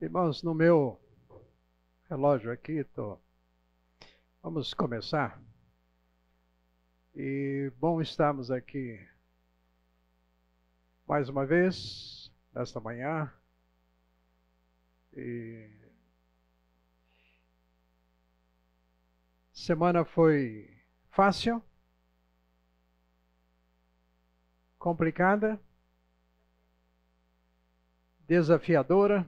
Irmãos, no meu relógio aqui, tô... vamos começar. E bom estarmos aqui mais uma vez, nesta manhã. E... Semana foi fácil? Complicada? Desafiadora?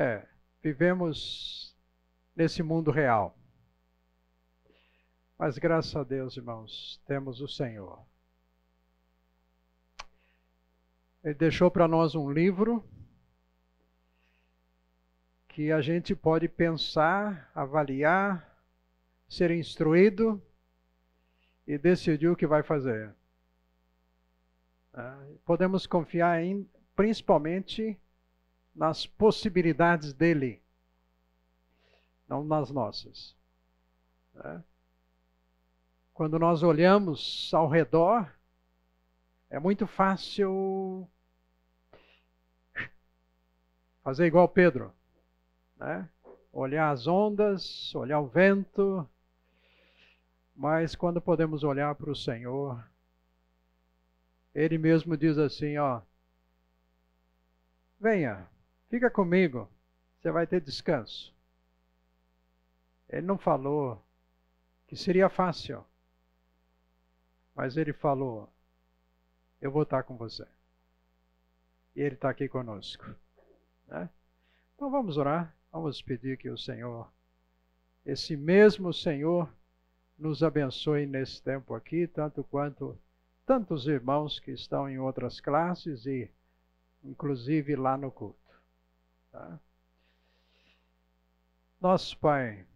É, vivemos nesse mundo real. Mas graças a Deus, irmãos, temos o Senhor. Ele deixou para nós um livro que a gente pode pensar, avaliar, ser instruído e decidir o que vai fazer. É, podemos confiar em, principalmente nas possibilidades dele, não nas nossas. Né? Quando nós olhamos ao redor, é muito fácil fazer igual Pedro, né? olhar as ondas, olhar o vento, mas quando podemos olhar para o Senhor, Ele mesmo diz assim: ó, venha, Fica comigo, você vai ter descanso. Ele não falou que seria fácil, mas ele falou: Eu vou estar com você. E ele está aqui conosco. Né? Então vamos orar, vamos pedir que o Senhor, esse mesmo Senhor, nos abençoe nesse tempo aqui, tanto quanto tantos irmãos que estão em outras classes e inclusive lá no culto. Tá? Nosso Pai,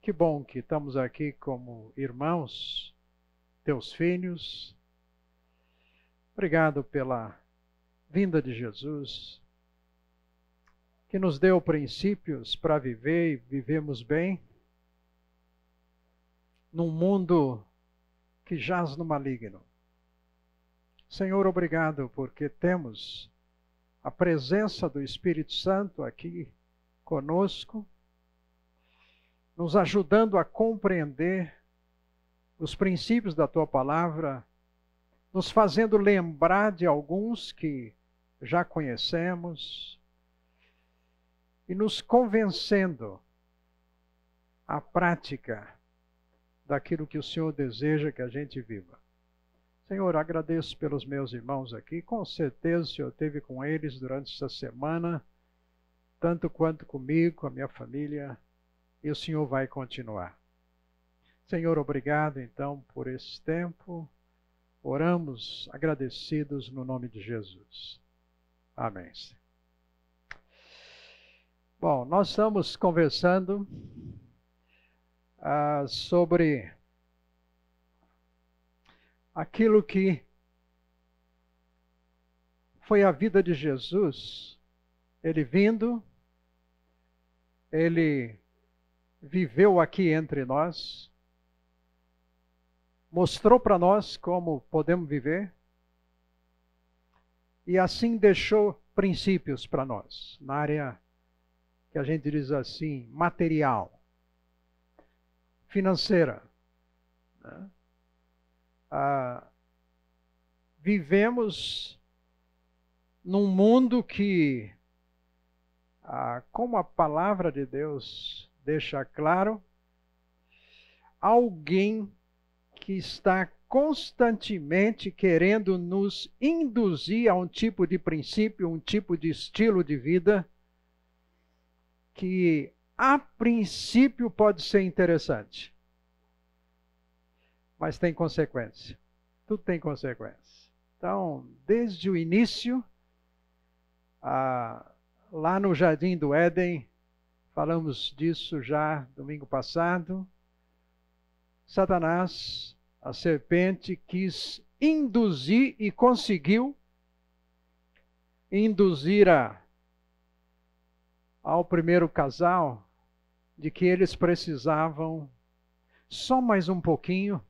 que bom que estamos aqui como irmãos, teus filhos. Obrigado pela vinda de Jesus, que nos deu princípios para viver e vivemos bem num mundo que jaz no maligno. Senhor, obrigado porque temos a presença do Espírito Santo aqui conosco, nos ajudando a compreender os princípios da tua palavra, nos fazendo lembrar de alguns que já conhecemos e nos convencendo à prática daquilo que o Senhor deseja que a gente viva. Senhor, agradeço pelos meus irmãos aqui. Com certeza o Senhor esteve com eles durante essa semana, tanto quanto comigo, com a minha família, e o Senhor vai continuar. Senhor, obrigado então por esse tempo. Oramos agradecidos no nome de Jesus. Amém. Bom, nós estamos conversando ah, sobre aquilo que foi a vida de Jesus, ele vindo, ele viveu aqui entre nós, mostrou para nós como podemos viver e assim deixou princípios para nós, na área que a gente diz assim, material, financeira. Né? Ah, vivemos num mundo que, ah, como a palavra de Deus deixa claro, alguém que está constantemente querendo nos induzir a um tipo de princípio, um tipo de estilo de vida que a princípio pode ser interessante mas tem consequência. Tudo tem consequência. Então, desde o início, ah, lá no Jardim do Éden, falamos disso já domingo passado. Satanás, a serpente, quis induzir e conseguiu induzir a, ao primeiro casal de que eles precisavam só mais um pouquinho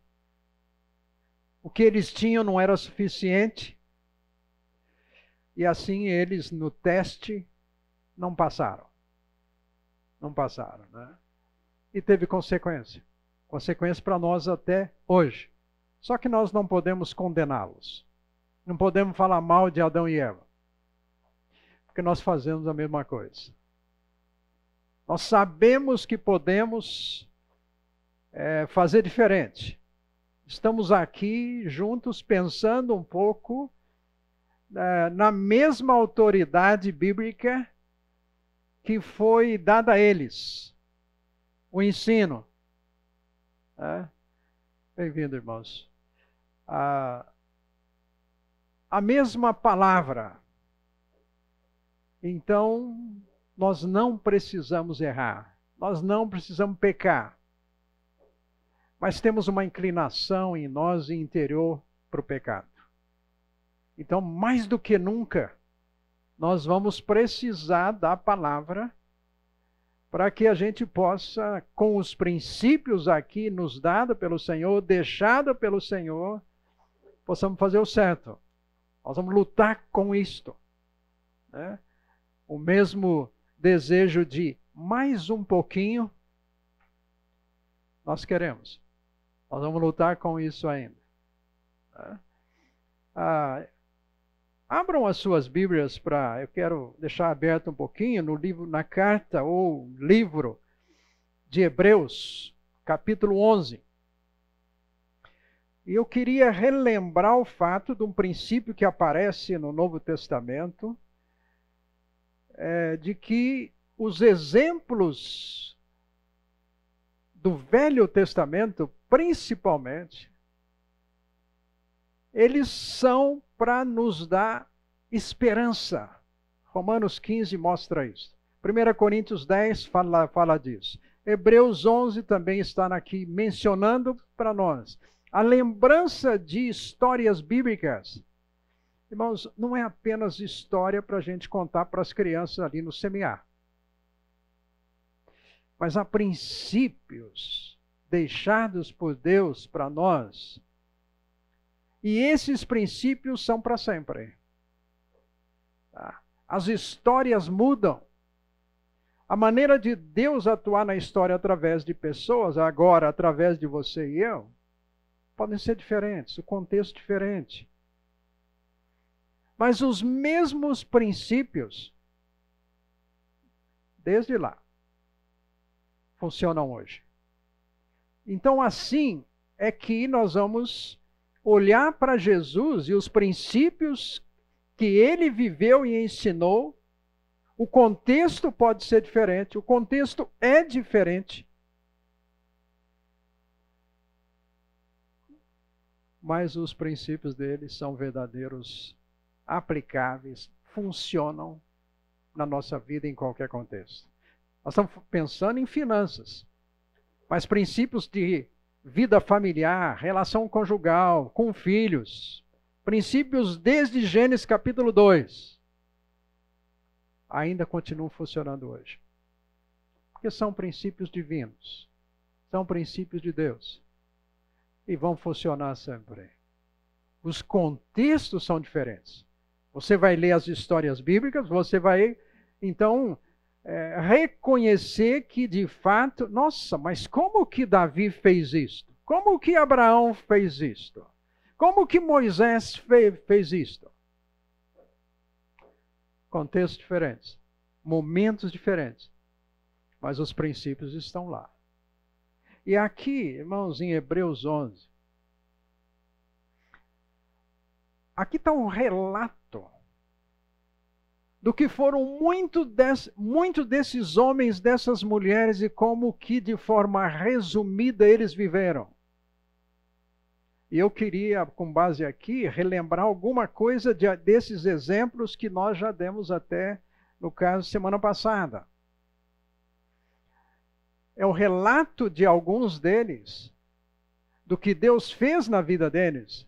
o que eles tinham não era suficiente. E assim eles, no teste, não passaram. Não passaram, né? E teve consequência. Consequência para nós até hoje. Só que nós não podemos condená-los. Não podemos falar mal de Adão e Eva. Porque nós fazemos a mesma coisa. Nós sabemos que podemos é, fazer diferente. Estamos aqui juntos pensando um pouco é, na mesma autoridade bíblica que foi dada a eles o ensino. É? Bem-vindo, irmãos. A, a mesma palavra. Então, nós não precisamos errar, nós não precisamos pecar, mas temos uma inclinação em nós interior para o pecado. Então, mais do que nunca, nós vamos precisar da palavra para que a gente possa, com os princípios aqui nos dados pelo Senhor, deixado pelo Senhor, possamos fazer o certo. Nós vamos lutar com isto. Né? O mesmo desejo de mais um pouquinho, nós queremos. Nós vamos lutar com isso ainda. Tá? Ah, abram as suas Bíblias para. Eu quero deixar aberto um pouquinho no livro, na carta ou livro de Hebreus, capítulo 11. E eu queria relembrar o fato de um princípio que aparece no Novo Testamento é, de que os exemplos do Velho Testamento, principalmente, eles são para nos dar esperança. Romanos 15 mostra isso. 1 Coríntios 10 fala, fala disso. Hebreus 11 também está aqui mencionando para nós a lembrança de histórias bíblicas Irmãos, não é apenas história para a gente contar para as crianças ali no semear. Mas há princípios deixados por Deus para nós. E esses princípios são para sempre. Tá? As histórias mudam. A maneira de Deus atuar na história através de pessoas, agora através de você e eu, podem ser diferentes, o contexto diferente. Mas os mesmos princípios, desde lá, funcionam hoje. Então, assim é que nós vamos olhar para Jesus e os princípios que ele viveu e ensinou. O contexto pode ser diferente, o contexto é diferente. Mas os princípios dele são verdadeiros aplicáveis, funcionam na nossa vida em qualquer contexto. Nós estamos pensando em finanças, mas princípios de vida familiar, relação conjugal, com filhos, princípios desde Gênesis capítulo 2, ainda continuam funcionando hoje. Porque são princípios divinos, são princípios de Deus e vão funcionar sempre. Os contextos são diferentes. Você vai ler as histórias bíblicas, você vai, então, é, reconhecer que de fato, nossa, mas como que Davi fez isto? Como que Abraão fez isto? Como que Moisés fez, fez isto? Contextos diferentes, momentos diferentes, mas os princípios estão lá. E aqui, irmãos, em Hebreus 11, aqui está um relato do que foram muito, des, muito desses homens, dessas mulheres e como que de forma resumida eles viveram. E eu queria, com base aqui, relembrar alguma coisa de, desses exemplos que nós já demos até, no caso, semana passada. É o relato de alguns deles, do que Deus fez na vida deles,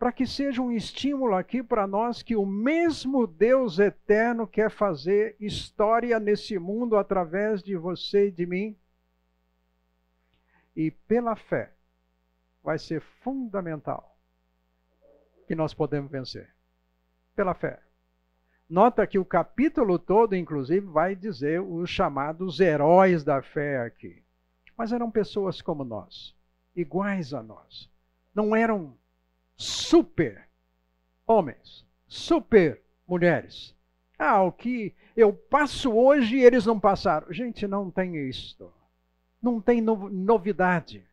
para que seja um estímulo aqui para nós que o mesmo Deus eterno quer fazer história nesse mundo através de você e de mim. E pela fé vai ser fundamental que nós podemos vencer. Pela fé. Nota que o capítulo todo, inclusive, vai dizer os chamados heróis da fé aqui. Mas eram pessoas como nós, iguais a nós. Não eram super homens, super mulheres. Ah, o que eu passo hoje eles não passaram. Gente, não tem isto. Não tem novidade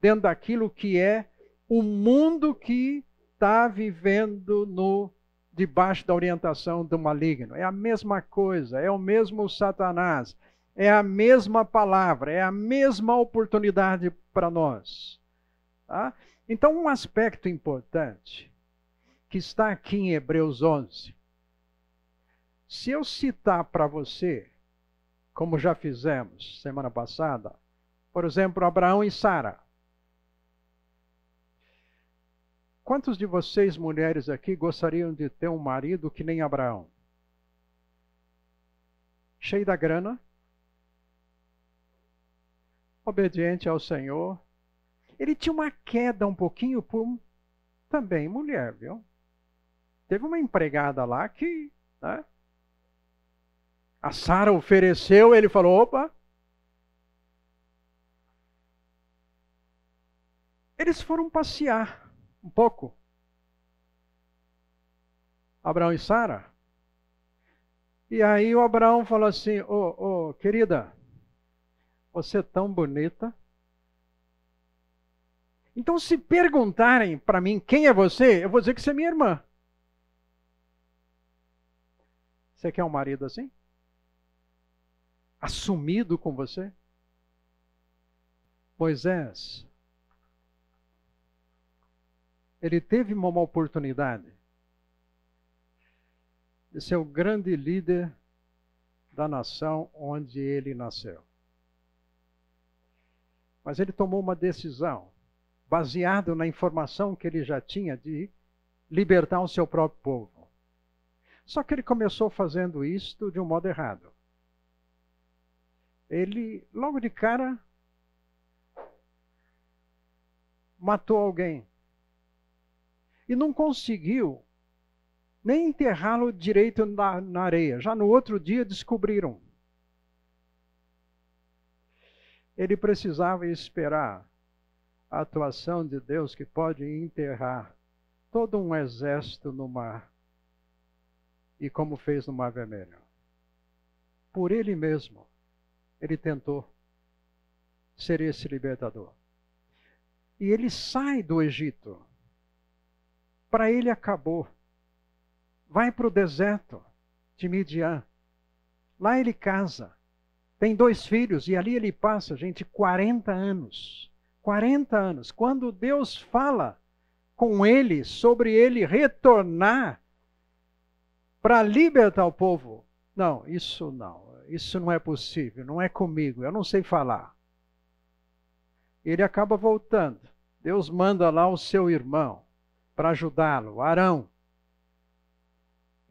dentro daquilo que é o mundo que está vivendo no debaixo da orientação do maligno. É a mesma coisa, é o mesmo Satanás, é a mesma palavra, é a mesma oportunidade para nós. Tá? Então, um aspecto importante que está aqui em Hebreus 11. Se eu citar para você, como já fizemos semana passada, por exemplo, Abraão e Sara. Quantos de vocês, mulheres aqui, gostariam de ter um marido que nem Abraão? Cheio da grana, obediente ao Senhor. Ele tinha uma queda um pouquinho por também mulher, viu? Teve uma empregada lá que, né? A Sara ofereceu, ele falou: opa. Eles foram passear um pouco. Abraão e Sara. E aí o Abraão falou assim: Ô, oh, oh, querida, você é tão bonita. Então, se perguntarem para mim quem é você, eu vou dizer que você é minha irmã. Você quer um marido assim? Assumido com você? Moisés ele teve uma oportunidade de ser o grande líder da nação onde ele nasceu. Mas ele tomou uma decisão, baseado na informação que ele já tinha de libertar o seu próprio povo. Só que ele começou fazendo isto de um modo errado. Ele, logo de cara, matou alguém e não conseguiu nem enterrá-lo direito na, na areia. Já no outro dia descobriram. Ele precisava esperar a atuação de Deus que pode enterrar todo um exército no mar. E como fez no Mar Vermelho. Por ele mesmo, ele tentou ser esse libertador. E ele sai do Egito para ele acabou. Vai para o deserto de Midian. Lá ele casa. Tem dois filhos e ali ele passa, gente, 40 anos. 40 anos. Quando Deus fala com ele sobre ele retornar para libertar o povo. Não, isso não. Isso não é possível. Não é comigo. Eu não sei falar. Ele acaba voltando. Deus manda lá o seu irmão para ajudá-lo, Arão.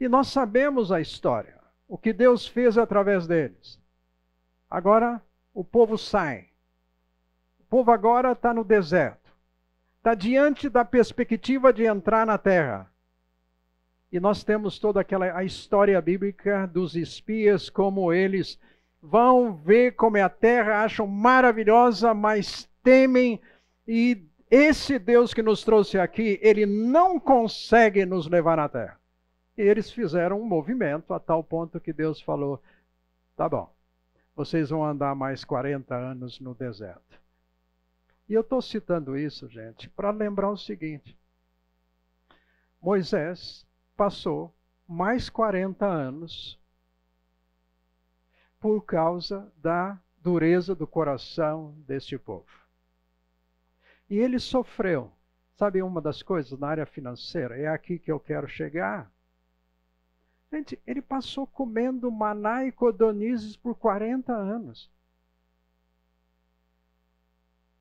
E nós sabemos a história, o que Deus fez através deles. Agora o povo sai. Povo agora está no deserto. Está diante da perspectiva de entrar na terra. E nós temos toda aquela a história bíblica dos espias, como eles vão ver como é a terra, acham maravilhosa, mas temem e esse Deus que nos trouxe aqui, ele não consegue nos levar na terra. E eles fizeram um movimento a tal ponto que Deus falou: tá bom, vocês vão andar mais 40 anos no deserto. E eu estou citando isso, gente, para lembrar o seguinte: Moisés passou mais 40 anos por causa da dureza do coração deste povo. E ele sofreu. Sabe uma das coisas na área financeira? É aqui que eu quero chegar. Gente, ele passou comendo maná e codonizes por 40 anos.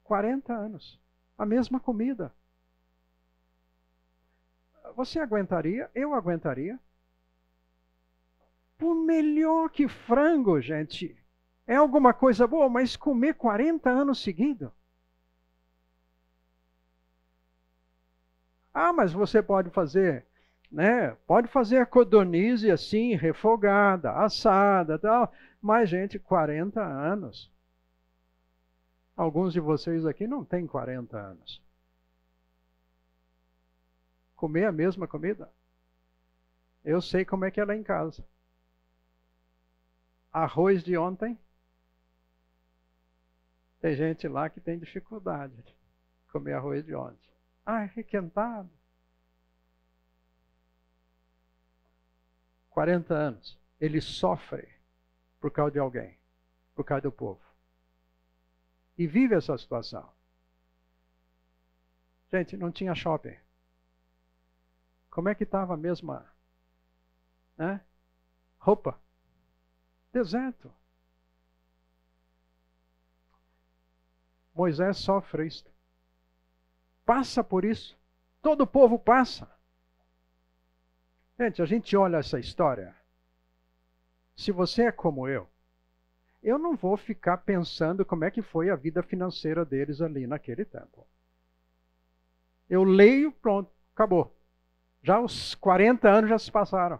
40 anos. A mesma comida. Você aguentaria? Eu aguentaria. Por melhor que frango, gente. É alguma coisa boa, mas comer 40 anos seguidos. Ah, mas você pode fazer né? Pode fazer a codornize assim, refogada, assada, tal. Mas, gente, 40 anos. Alguns de vocês aqui não têm 40 anos. Comer a mesma comida. Eu sei como é que é em casa. Arroz de ontem. Tem gente lá que tem dificuldade de comer arroz de ontem. Ah, é requentado. 40 anos. Ele sofre por causa de alguém, por causa do povo. E vive essa situação. Gente, não tinha shopping. Como é que estava a mesma né? roupa? Deserto. Moisés sofre isto. Passa por isso. Todo o povo passa. Gente, a gente olha essa história. Se você é como eu, eu não vou ficar pensando como é que foi a vida financeira deles ali naquele tempo. Eu leio, pronto, acabou. Já os 40 anos já se passaram.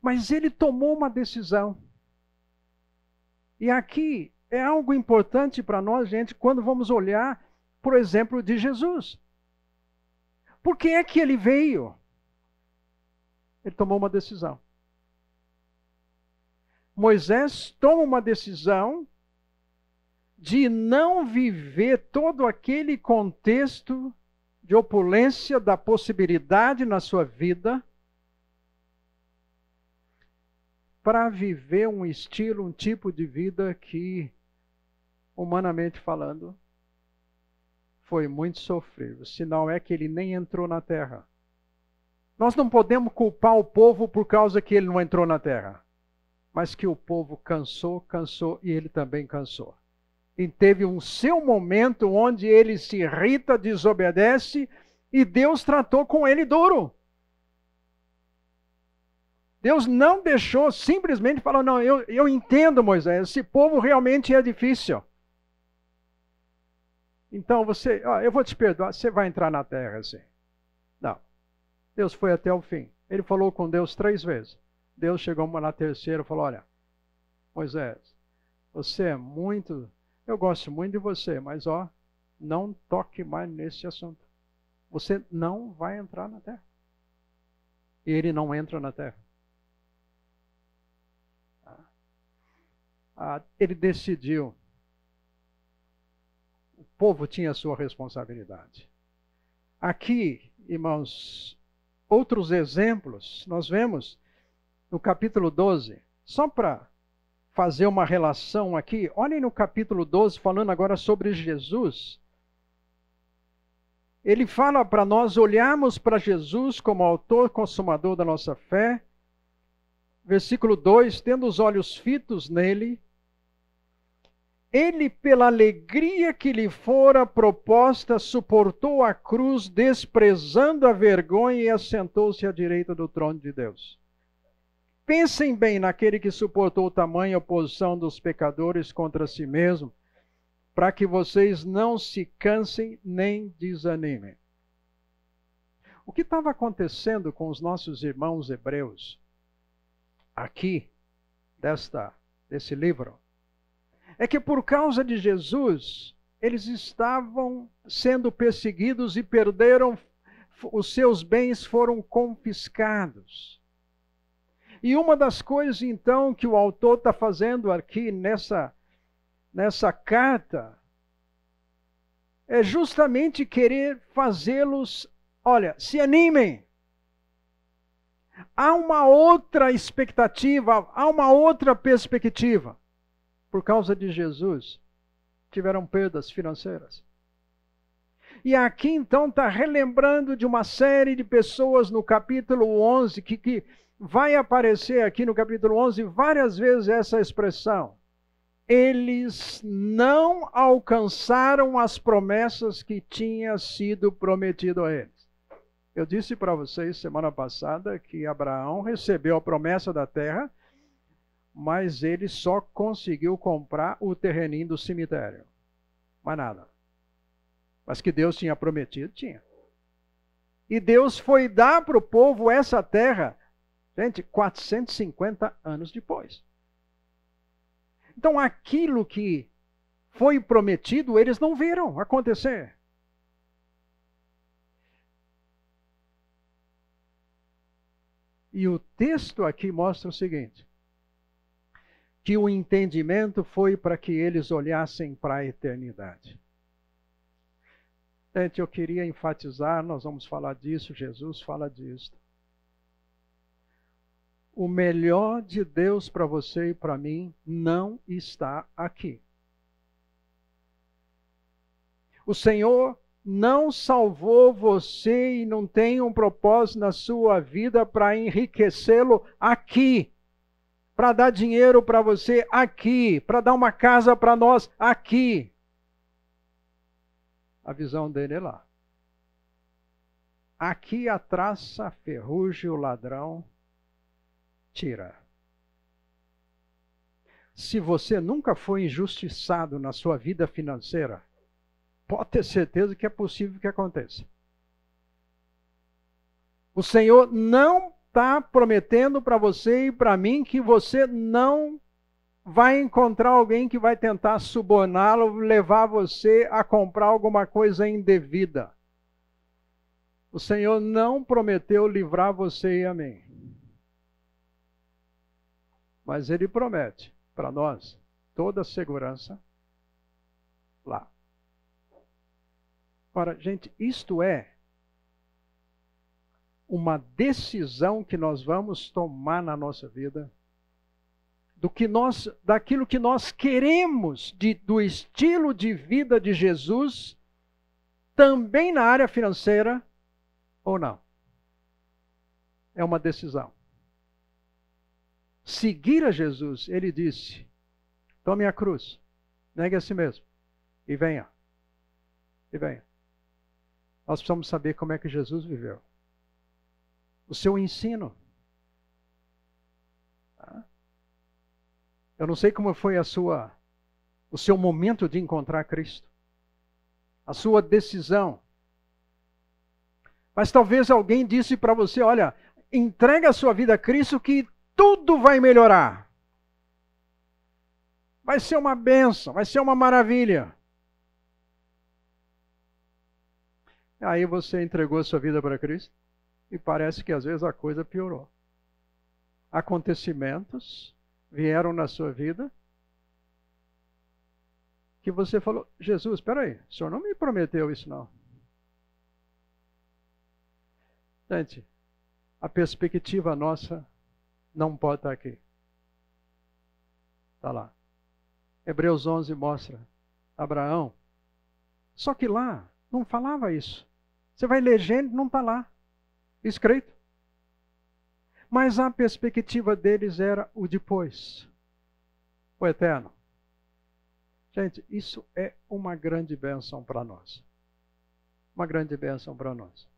Mas ele tomou uma decisão. E aqui é algo importante para nós, gente, quando vamos olhar, por exemplo, de Jesus. Por que é que ele veio? Ele tomou uma decisão. Moisés toma uma decisão de não viver todo aquele contexto de opulência da possibilidade na sua vida para viver um estilo, um tipo de vida que, humanamente falando, foi muito sofrível. Não é que ele nem entrou na terra. Nós não podemos culpar o povo por causa que ele não entrou na terra, mas que o povo cansou, cansou e ele também cansou. E teve um seu momento onde ele se irrita, desobedece e Deus tratou com ele duro. Deus não deixou, simplesmente falou: Não, eu, eu entendo, Moisés, esse povo realmente é difícil. Então você, ó, eu vou te perdoar, você vai entrar na terra assim. Não. Deus foi até o fim. Ele falou com Deus três vezes. Deus chegou na terceira e falou: Olha, Moisés, você é muito. Eu gosto muito de você, mas ó, não toque mais nesse assunto. Você não vai entrar na terra. E ele não entra na terra. Ah, ele decidiu. O povo tinha sua responsabilidade. Aqui, irmãos, outros exemplos, nós vemos no capítulo 12, só para fazer uma relação aqui, olhem no capítulo 12, falando agora sobre Jesus. Ele fala para nós olharmos para Jesus como autor consumador da nossa fé. Versículo 2: tendo os olhos fitos nele, ele, pela alegria que lhe fora proposta, suportou a cruz, desprezando a vergonha e assentou-se à direita do trono de Deus. Pensem bem naquele que suportou tamanha oposição dos pecadores contra si mesmo, para que vocês não se cansem nem desanimem. O que estava acontecendo com os nossos irmãos hebreus aqui desta desse livro? é que por causa de Jesus, eles estavam sendo perseguidos e perderam, os seus bens foram confiscados. E uma das coisas, então, que o autor está fazendo aqui nessa, nessa carta é justamente querer fazê-los, olha, se animem. Há uma outra expectativa, há uma outra perspectiva por causa de Jesus, tiveram perdas financeiras. E aqui então está relembrando de uma série de pessoas no capítulo 11, que, que vai aparecer aqui no capítulo 11 várias vezes essa expressão. Eles não alcançaram as promessas que tinha sido prometido a eles. Eu disse para vocês semana passada que Abraão recebeu a promessa da terra mas ele só conseguiu comprar o terreninho do cemitério. Mais nada. Mas que Deus tinha prometido, tinha. E Deus foi dar para o povo essa terra, gente, 450 anos depois. Então aquilo que foi prometido, eles não viram acontecer. E o texto aqui mostra o seguinte: que o entendimento foi para que eles olhassem para a eternidade. Gente, eu queria enfatizar, nós vamos falar disso, Jesus fala disso. O melhor de Deus para você e para mim não está aqui. O Senhor não salvou você e não tem um propósito na sua vida para enriquecê-lo aqui, para dar dinheiro para você aqui, para dar uma casa para nós aqui. A visão dele é lá. Aqui a traça, a ferrugem, o ladrão tira. Se você nunca foi injustiçado na sua vida financeira, pode ter certeza que é possível que aconteça. O Senhor não está prometendo para você e para mim que você não vai encontrar alguém que vai tentar suborná-lo, levar você a comprar alguma coisa indevida. O Senhor não prometeu livrar você e a mim. Mas Ele promete para nós toda a segurança lá. Ora, gente, isto é uma decisão que nós vamos tomar na nossa vida do que nós, daquilo que nós queremos de, do estilo de vida de Jesus, também na área financeira ou não. É uma decisão. Seguir a Jesus, ele disse: tome a cruz, negue a si mesmo e venha. E venha. Nós precisamos saber como é que Jesus viveu. O seu ensino. Eu não sei como foi a sua o seu momento de encontrar Cristo. A sua decisão. Mas talvez alguém disse para você, olha, entrega a sua vida a Cristo que tudo vai melhorar. Vai ser uma benção, vai ser uma maravilha. Aí você entregou sua vida para Cristo e parece que às vezes a coisa piorou. Acontecimentos vieram na sua vida que você falou: Jesus, espera aí, o senhor não me prometeu isso, não. Gente, a perspectiva nossa não pode estar aqui. Está lá. Hebreus 11 mostra Abraão. Só que lá não falava isso. Você vai ler gente, não está lá. Escrito. Mas a perspectiva deles era o depois. O eterno. Gente, isso é uma grande bênção para nós. Uma grande bênção para nós.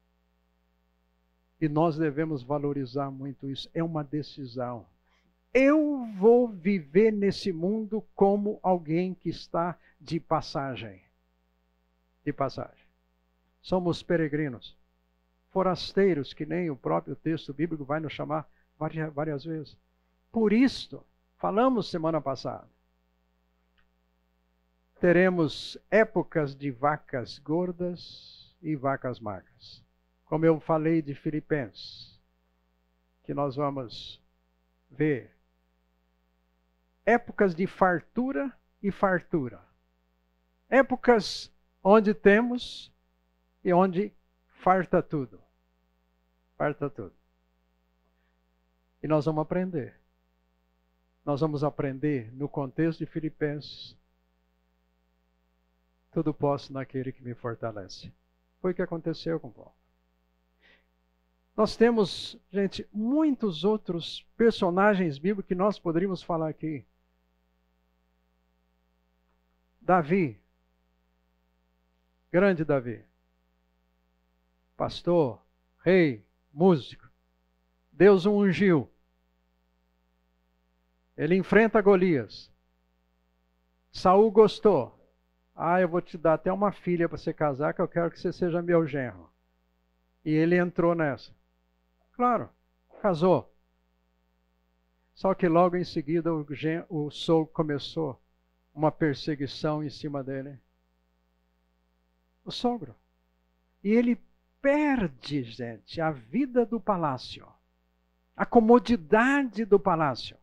E nós devemos valorizar muito isso. É uma decisão. Eu vou viver nesse mundo como alguém que está de passagem. De passagem. Somos peregrinos, forasteiros, que nem o próprio texto bíblico vai nos chamar várias, várias vezes. Por isto, falamos semana passada, teremos épocas de vacas gordas e vacas magras. Como eu falei de Filipenses, que nós vamos ver épocas de fartura e fartura. Épocas onde temos e onde farta tudo. Farta tudo. E nós vamos aprender. Nós vamos aprender no contexto de Filipenses. Tudo posso naquele que me fortalece. Foi o que aconteceu com Paulo. Nós temos, gente, muitos outros personagens bíblicos que nós poderíamos falar aqui. Davi, grande Davi pastor, rei, músico. Deus o ungiu. Ele enfrenta Golias. Saul gostou. Ah, eu vou te dar até uma filha para você casar, que eu quero que você seja meu genro. E ele entrou nessa. Claro, casou. Só que logo em seguida o, o sogro começou uma perseguição em cima dele. O sogro. E ele perde, gente, a vida do palácio, a comodidade do palácio,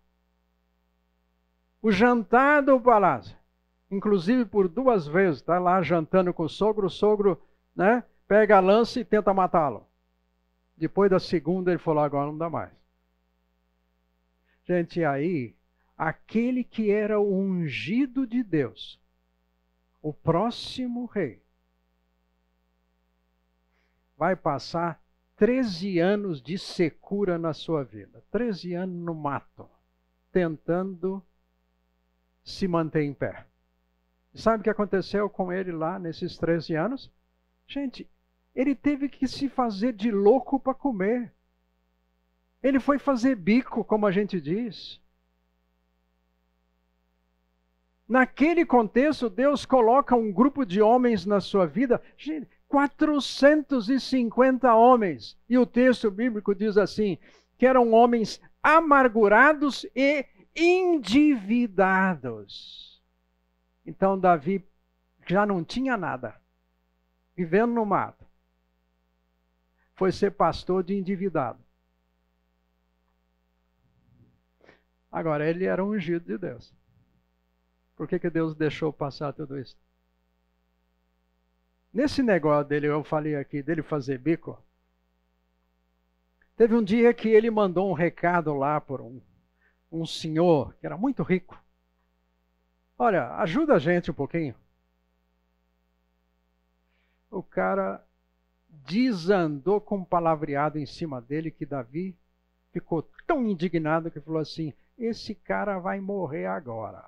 o jantar do palácio. Inclusive por duas vezes, está lá jantando com o sogro, o sogro né, pega a lança e tenta matá-lo. Depois da segunda, ele falou: agora não dá mais. Gente, aí, aquele que era o ungido de Deus, o próximo rei, vai passar 13 anos de secura na sua vida. 13 anos no mato, tentando se manter em pé. Sabe o que aconteceu com ele lá nesses 13 anos? Gente, ele teve que se fazer de louco para comer. Ele foi fazer bico, como a gente diz. Naquele contexto, Deus coloca um grupo de homens na sua vida. Gente, 450 homens. E o texto bíblico diz assim: que eram homens amargurados e endividados. Então Davi já não tinha nada, vivendo no mato. Foi ser pastor de endividado. Agora, ele era ungido de Deus. Por que, que Deus deixou passar tudo isso? Nesse negócio dele, eu falei aqui, dele fazer bico, teve um dia que ele mandou um recado lá por um, um senhor que era muito rico. Olha, ajuda a gente um pouquinho. O cara desandou com um palavreado em cima dele que Davi ficou tão indignado que falou assim: Esse cara vai morrer agora.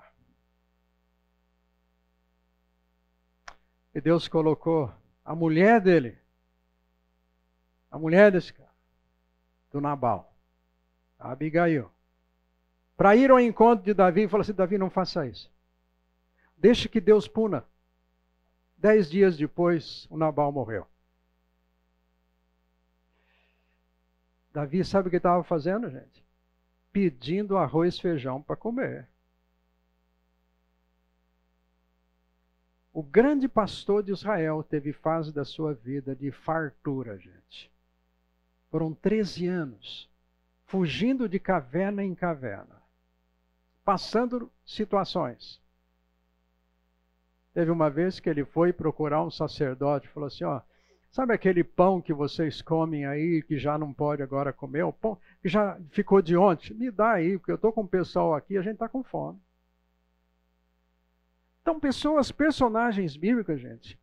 E Deus colocou a mulher dele, a mulher desse cara, do Nabal, a Abigail, para ir ao encontro de Davi e falar assim: Davi, não faça isso. Deixe que Deus puna. Dez dias depois, o Nabal morreu. Davi sabe o que estava fazendo, gente? Pedindo arroz e feijão para comer. O grande pastor de Israel teve fase da sua vida de fartura, gente. Foram 13 anos, fugindo de caverna em caverna, passando situações. Teve uma vez que ele foi procurar um sacerdote e falou assim: Ó, sabe aquele pão que vocês comem aí, que já não pode agora comer? O pão que já ficou de ontem? Me dá aí, porque eu estou com o pessoal aqui a gente está com fome. Então, pessoas, personagens bíblicos, gente,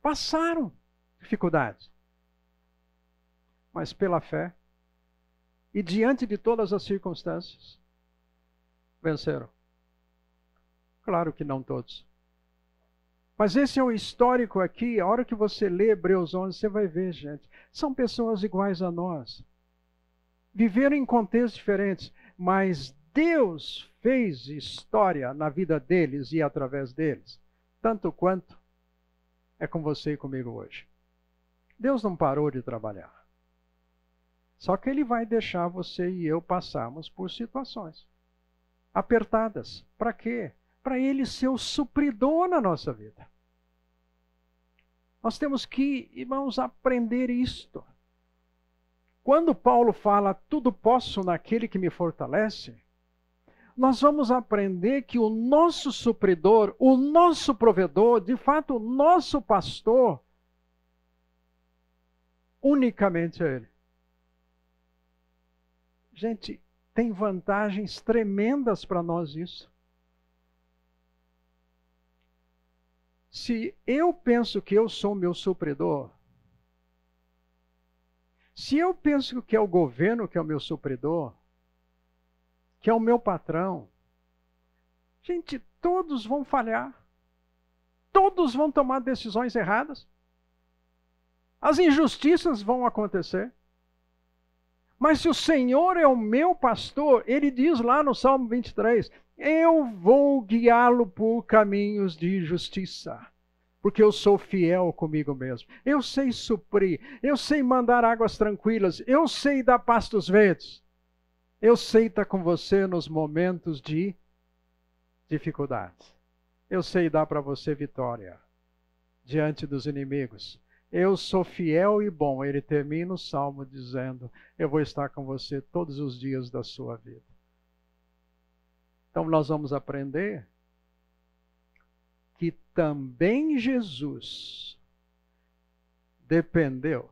passaram dificuldades. Mas pela fé e diante de todas as circunstâncias, venceram. Claro que não todos. Mas esse é o histórico aqui. A hora que você lê Hebreus 11, você vai ver, gente. São pessoas iguais a nós. Viveram em contextos diferentes, mas Deus fez história na vida deles e através deles, tanto quanto é com você e comigo hoje. Deus não parou de trabalhar. Só que Ele vai deixar você e eu passarmos por situações apertadas. Para quê? Para Ele ser o supridor na nossa vida. Nós temos que, irmãos, aprender isto. Quando Paulo fala, tudo posso naquele que me fortalece, nós vamos aprender que o nosso supridor, o nosso provedor, de fato, o nosso pastor, unicamente é Ele. Gente, tem vantagens tremendas para nós isso. Se eu penso que eu sou meu supridor, se eu penso que é o governo que é o meu supridor, que é o meu patrão. Gente, todos vão falhar. Todos vão tomar decisões erradas. As injustiças vão acontecer. Mas se o Senhor é o meu pastor, ele diz lá no Salmo 23: Eu vou guiá-lo por caminhos de justiça. porque eu sou fiel comigo mesmo. Eu sei suprir, eu sei mandar águas tranquilas, eu sei dar pastos verdes. Eu sei estar com você nos momentos de dificuldades. Eu sei dar para você vitória diante dos inimigos. Eu sou fiel e bom. Ele termina o salmo dizendo: Eu vou estar com você todos os dias da sua vida. Então nós vamos aprender que também Jesus dependeu,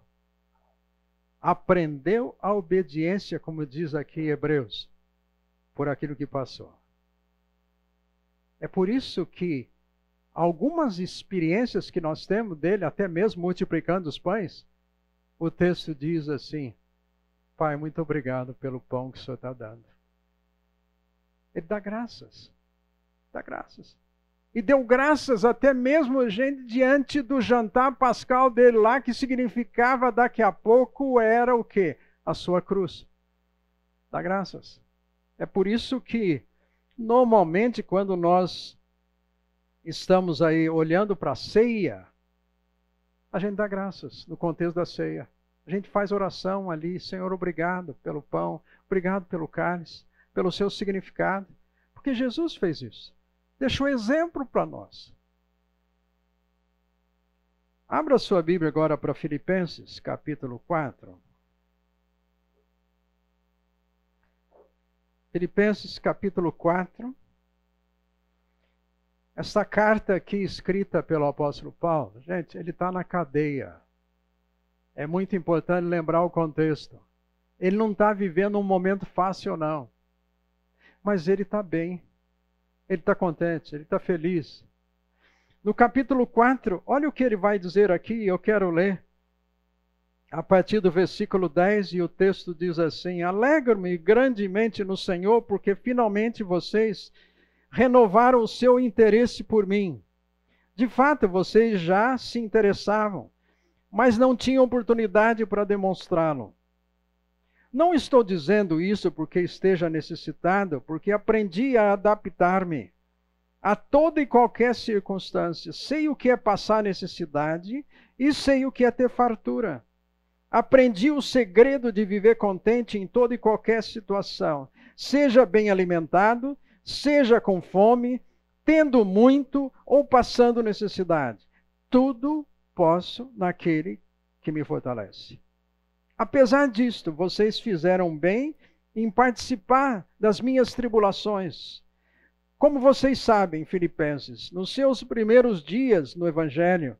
aprendeu a obediência, como diz aqui Hebreus, por aquilo que passou. É por isso que algumas experiências que nós temos dele, até mesmo multiplicando os pães, o texto diz assim: Pai, muito obrigado pelo pão que o Senhor está dando. Ele dá graças. Dá graças. E deu graças até mesmo, gente, diante do jantar pascal dele lá, que significava daqui a pouco era o quê? A sua cruz. Dá graças. É por isso que, normalmente, quando nós estamos aí olhando para a ceia, a gente dá graças no contexto da ceia. A gente faz oração ali, Senhor, obrigado pelo pão, obrigado pelo cálice, pelo seu significado, porque Jesus fez isso. Deixou exemplo para nós. Abra sua Bíblia agora para Filipenses, capítulo 4. Filipenses, capítulo 4. Essa carta aqui escrita pelo apóstolo Paulo, gente, ele está na cadeia. É muito importante lembrar o contexto. Ele não está vivendo um momento fácil, não. Mas ele está bem. Ele está contente, ele está feliz. No capítulo 4, olha o que ele vai dizer aqui, eu quero ler. A partir do versículo 10, e o texto diz assim: Alegro-me grandemente no Senhor, porque finalmente vocês renovaram o seu interesse por mim. De fato, vocês já se interessavam, mas não tinham oportunidade para demonstrá-lo. Não estou dizendo isso porque esteja necessitado, porque aprendi a adaptar-me a toda e qualquer circunstância. Sei o que é passar necessidade e sei o que é ter fartura. Aprendi o segredo de viver contente em toda e qualquer situação, seja bem alimentado, seja com fome, tendo muito ou passando necessidade. Tudo posso naquele que me fortalece. Apesar disto, vocês fizeram bem em participar das minhas tribulações. Como vocês sabem, Filipenses, nos seus primeiros dias no Evangelho,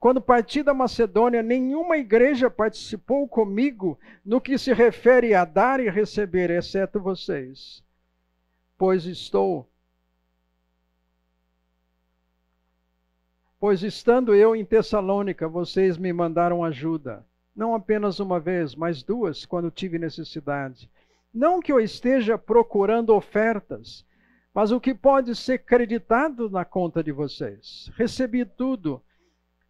quando parti da Macedônia, nenhuma igreja participou comigo no que se refere a dar e receber, exceto vocês pois estou. Pois estando eu em Tessalônica, vocês me mandaram ajuda, não apenas uma vez, mas duas, quando tive necessidade. Não que eu esteja procurando ofertas, mas o que pode ser creditado na conta de vocês. Recebi tudo,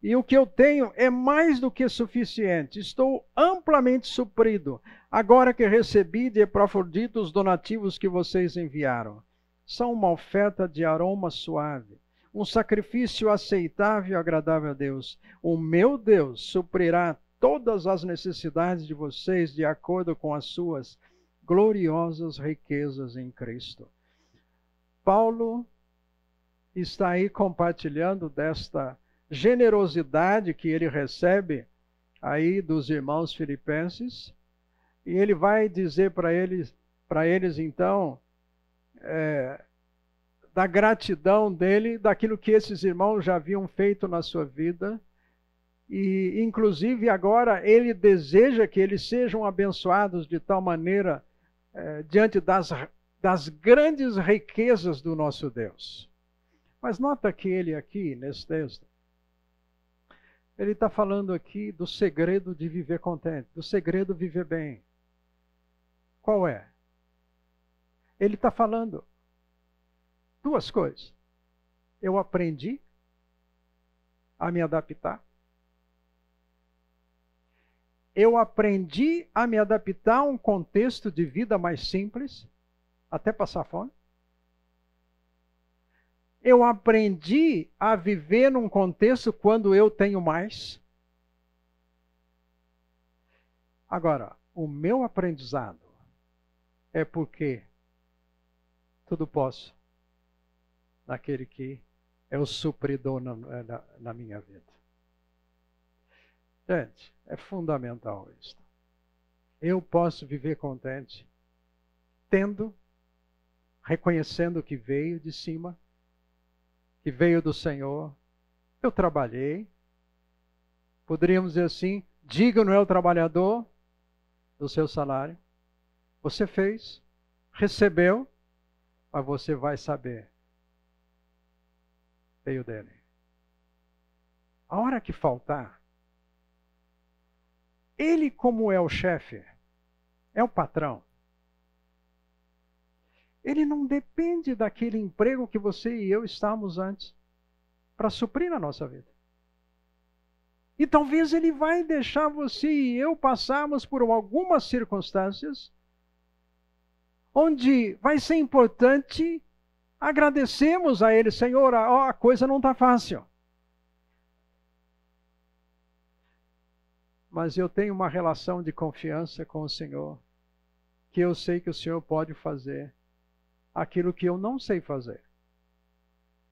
e o que eu tenho é mais do que suficiente. Estou amplamente suprido, Agora que recebi de Epafrodito os donativos que vocês enviaram, são uma oferta de aroma suave, um sacrifício aceitável e agradável a Deus. O meu Deus suprirá todas as necessidades de vocês de acordo com as suas gloriosas riquezas em Cristo. Paulo está aí compartilhando desta generosidade que ele recebe aí dos irmãos filipenses e ele vai dizer para eles, para eles então, é, da gratidão dele, daquilo que esses irmãos já haviam feito na sua vida. E, inclusive, agora ele deseja que eles sejam abençoados de tal maneira é, diante das, das grandes riquezas do nosso Deus. Mas nota que ele aqui, nesse texto, ele está falando aqui do segredo de viver contente, do segredo de viver bem. Qual é? Ele está falando duas coisas. Eu aprendi a me adaptar. Eu aprendi a me adaptar a um contexto de vida mais simples, até passar fome. Eu aprendi a viver num contexto quando eu tenho mais? Agora, o meu aprendizado é porque tudo posso naquele que é o supridor na, na, na minha vida. Gente, é fundamental isso. Eu posso viver contente tendo, reconhecendo que veio de cima, que veio do Senhor. Eu trabalhei. Poderíamos dizer assim: digno é o trabalhador do seu salário. Você fez, recebeu, mas você vai saber. Veio dele. A hora que faltar, ele, como é o chefe, é o patrão, ele não depende daquele emprego que você e eu estávamos antes para suprir na nossa vida. E talvez ele vai deixar você e eu passarmos por algumas circunstâncias onde vai ser importante agradecermos a ele, Senhor, a, a coisa não está fácil. Mas eu tenho uma relação de confiança com o Senhor, que eu sei que o Senhor pode fazer aquilo que eu não sei fazer.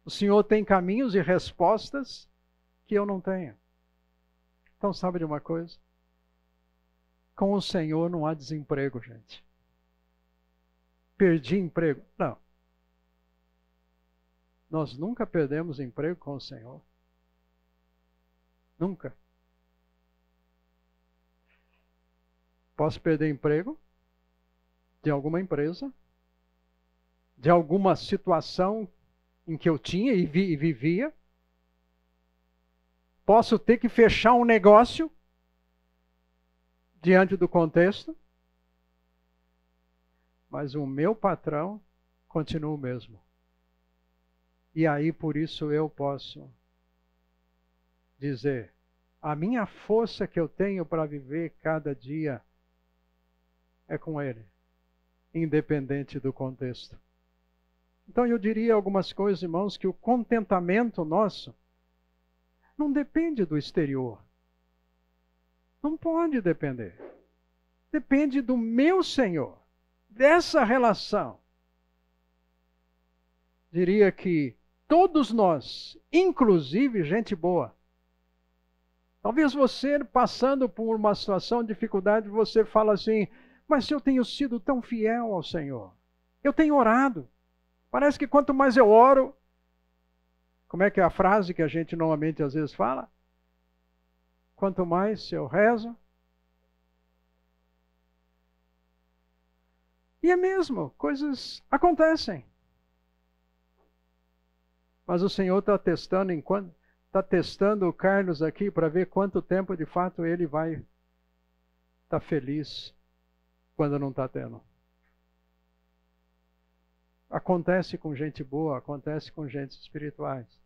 O Senhor tem caminhos e respostas que eu não tenho. Então, sabe de uma coisa? Com o Senhor não há desemprego, gente. Perdi emprego. Não. Nós nunca perdemos emprego com o Senhor. Nunca. Posso perder emprego de alguma empresa, de alguma situação em que eu tinha e, vi, e vivia. Posso ter que fechar um negócio diante do contexto, mas o meu patrão continua o mesmo. E aí por isso eu posso dizer: a minha força que eu tenho para viver cada dia é com Ele, independente do contexto. Então eu diria algumas coisas, irmãos, que o contentamento nosso não depende do exterior. Não pode depender. Depende do meu Senhor, dessa relação. Diria que todos nós, inclusive gente boa, talvez você passando por uma situação de dificuldade, você fala assim: Mas eu tenho sido tão fiel ao Senhor, eu tenho orado, Parece que quanto mais eu oro, como é que é a frase que a gente normalmente às vezes fala? Quanto mais eu rezo. E é mesmo, coisas acontecem. Mas o Senhor está testando enquanto está testando o Carlos aqui para ver quanto tempo de fato ele vai estar tá feliz quando não está tendo. Acontece com gente boa, acontece com gente espirituais.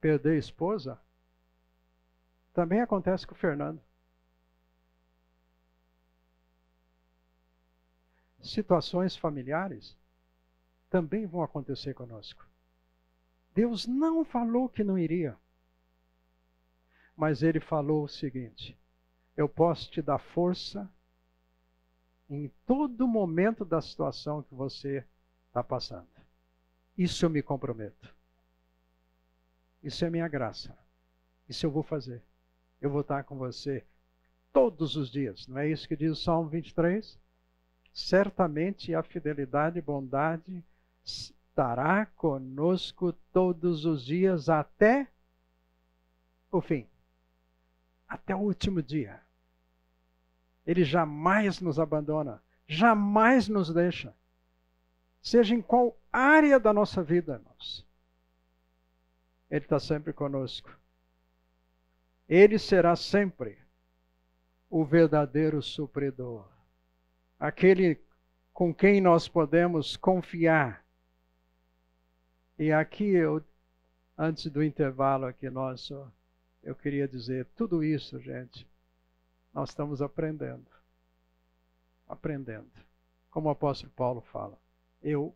Perder esposa também acontece com o Fernando. Situações familiares também vão acontecer conosco. Deus não falou que não iria. Mas ele falou o seguinte: eu posso te dar força em todo momento da situação que você está passando. Isso eu me comprometo. Isso é minha graça. Isso eu vou fazer. Eu vou estar com você todos os dias. Não é isso que diz o Salmo 23? Certamente a fidelidade e bondade estará conosco todos os dias até o fim. Até o último dia. Ele jamais nos abandona, jamais nos deixa. Seja em qual área da nossa vida, irmãos. Ele está sempre conosco. Ele será sempre o verdadeiro supridor. Aquele com quem nós podemos confiar. E aqui eu, antes do intervalo aqui nosso, eu queria dizer tudo isso, gente, nós estamos aprendendo. Aprendendo. Como o apóstolo Paulo fala. Eu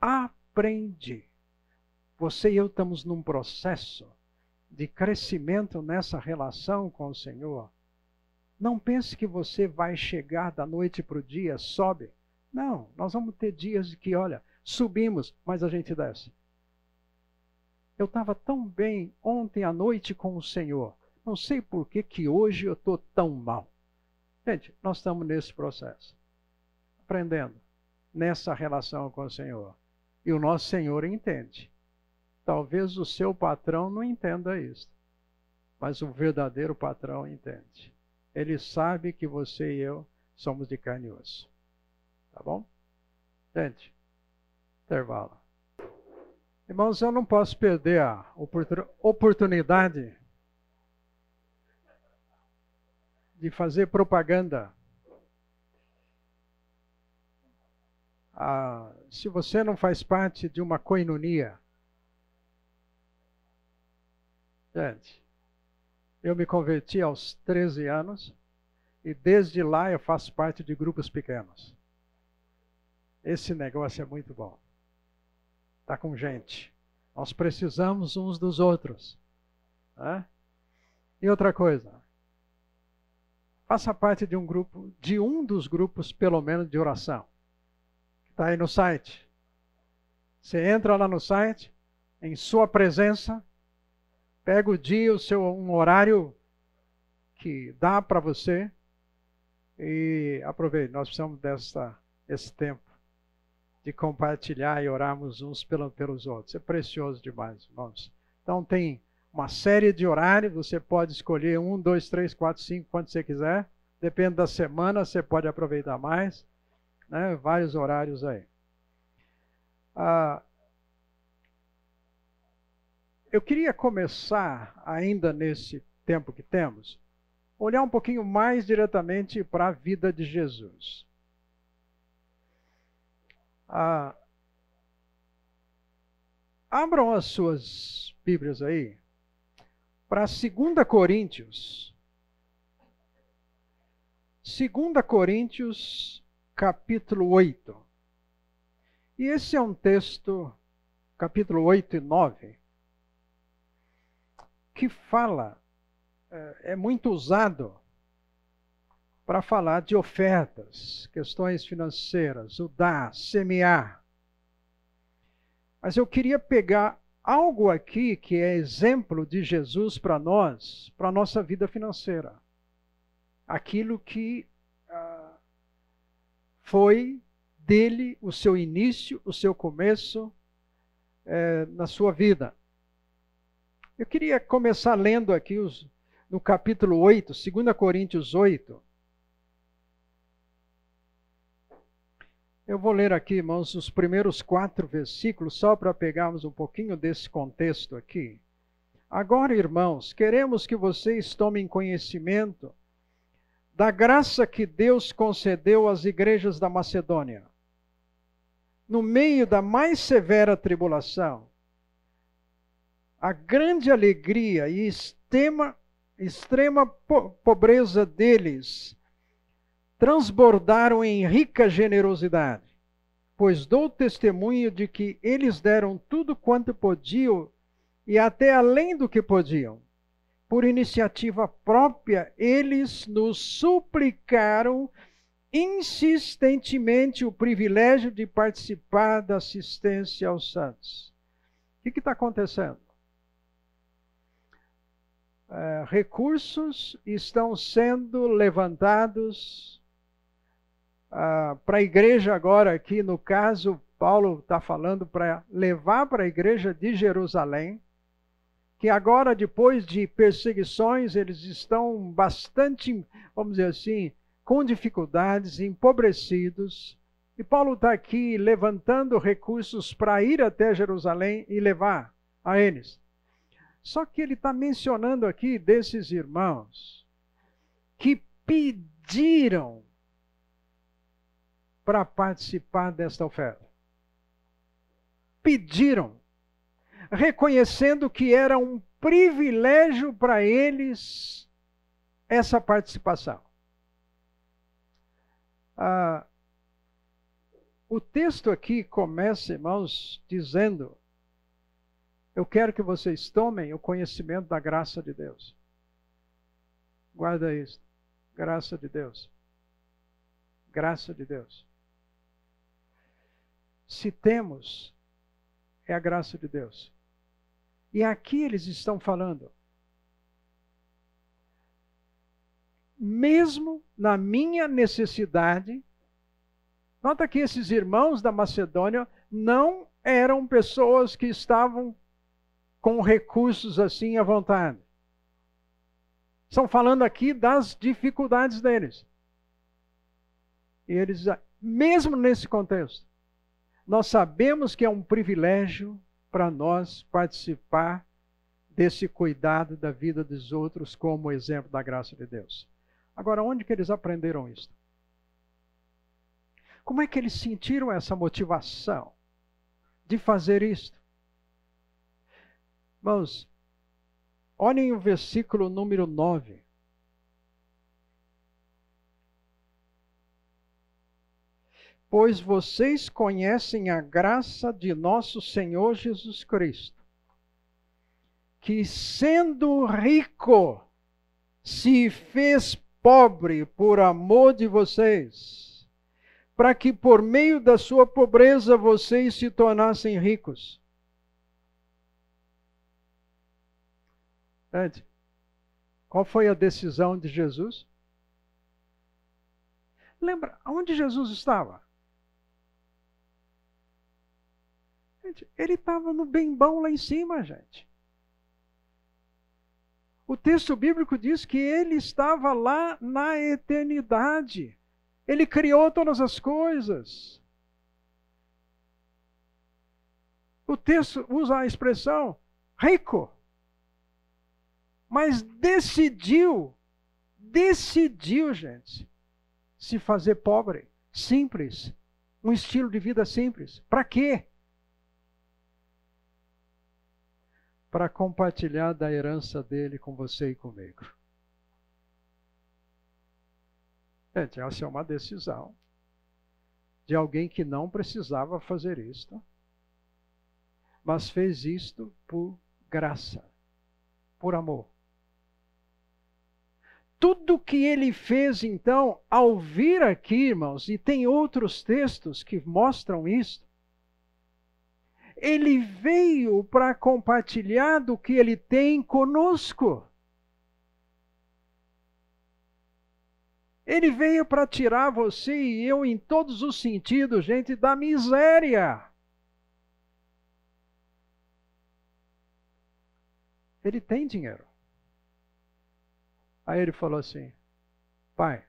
aprendi. Você e eu estamos num processo de crescimento nessa relação com o Senhor. Não pense que você vai chegar da noite para o dia, sobe. Não, nós vamos ter dias de que, olha, subimos, mas a gente desce. Eu estava tão bem ontem à noite com o Senhor. Não sei por que, que hoje eu estou tão mal. Gente, nós estamos nesse processo. Aprendendo nessa relação com o Senhor. E o nosso Senhor entende. Talvez o seu patrão não entenda isso. Mas o verdadeiro patrão entende. Ele sabe que você e eu somos de carne e osso. Tá bom? Gente, intervalo. Irmãos, eu não posso perder a oportunidade de fazer propaganda. Ah, se você não faz parte de uma coinonia, gente, eu me converti aos 13 anos e desde lá eu faço parte de grupos pequenos. Esse negócio é muito bom. Está com gente. Nós precisamos uns dos outros. Né? E outra coisa, faça parte de um grupo, de um dos grupos, pelo menos, de oração. Está aí no site. Você entra lá no site, em sua presença, Pega o dia, o seu um horário que dá para você e aproveite. Nós precisamos dessa esse tempo de compartilhar e orarmos uns pelos outros. É precioso demais, irmãos. Então tem uma série de horários, você pode escolher um, dois, três, quatro, cinco, quanto você quiser. Depende da semana, você pode aproveitar mais. Né? Vários horários aí. Ah, eu queria começar, ainda nesse tempo que temos, olhar um pouquinho mais diretamente para a vida de Jesus. Ah, abram as suas Bíblias aí para 2 Coríntios. 2 Coríntios, capítulo 8. E esse é um texto, capítulo 8 e 9 que fala, é, é muito usado para falar de ofertas, questões financeiras, o dar, semear. Mas eu queria pegar algo aqui que é exemplo de Jesus para nós, para a nossa vida financeira. Aquilo que ah, foi dele o seu início, o seu começo é, na sua vida. Eu queria começar lendo aqui os, no capítulo 8, 2 Coríntios 8. Eu vou ler aqui, irmãos, os primeiros quatro versículos, só para pegarmos um pouquinho desse contexto aqui. Agora, irmãos, queremos que vocês tomem conhecimento da graça que Deus concedeu às igrejas da Macedônia. No meio da mais severa tribulação, a grande alegria e extrema, extrema po pobreza deles transbordaram em rica generosidade, pois dou testemunho de que eles deram tudo quanto podiam e até além do que podiam. Por iniciativa própria, eles nos suplicaram insistentemente o privilégio de participar da assistência aos santos. O que está acontecendo? É, recursos estão sendo levantados uh, para a igreja agora aqui, no caso, Paulo está falando para levar para a igreja de Jerusalém, que agora, depois de perseguições, eles estão bastante, vamos dizer assim, com dificuldades, empobrecidos. E Paulo está aqui levantando recursos para ir até Jerusalém e levar a eles. Só que ele está mencionando aqui desses irmãos que pediram para participar desta oferta. Pediram, reconhecendo que era um privilégio para eles essa participação. Ah, O texto aqui começa, irmãos, dizendo: Eu quero que vocês tomem o conhecimento da graça de Deus. Guarda isso. Graça de Deus. Graça de Deus. Se temos, é a graça de Deus. E aqui eles estão falando. Mesmo na minha necessidade, nota que esses irmãos da Macedônia não eram pessoas que estavam com recursos assim à vontade. Estão falando aqui das dificuldades deles. E eles, mesmo nesse contexto, nós sabemos que é um privilégio para nós participar desse cuidado da vida dos outros como exemplo da graça de Deus. Agora, onde que eles aprenderam isso? Como é que eles sentiram essa motivação de fazer isto? Irmãos, olhem o versículo número 9. Pois vocês conhecem a graça de nosso Senhor Jesus Cristo, que sendo rico, se fez pobre por amor de vocês, para que por meio da sua pobreza vocês se tornassem ricos. Ante, qual foi a decisão de Jesus? Lembra, onde Jesus estava? Ele estava no bem bom lá em cima, gente. O texto bíblico diz que ele estava lá na eternidade. Ele criou todas as coisas. O texto usa a expressão rico. Mas decidiu, decidiu, gente, se fazer pobre, simples, um estilo de vida simples. Para quê? Para compartilhar da herança dele com você e comigo. Gente, essa é uma decisão de alguém que não precisava fazer isto, mas fez isto por graça, por amor. Tudo que ele fez, então, ao vir aqui, irmãos, e tem outros textos que mostram isso, ele veio para compartilhar do que ele tem conosco. Ele veio para tirar você e eu, em todos os sentidos, gente, da miséria. Ele tem dinheiro. Aí ele falou assim: Pai,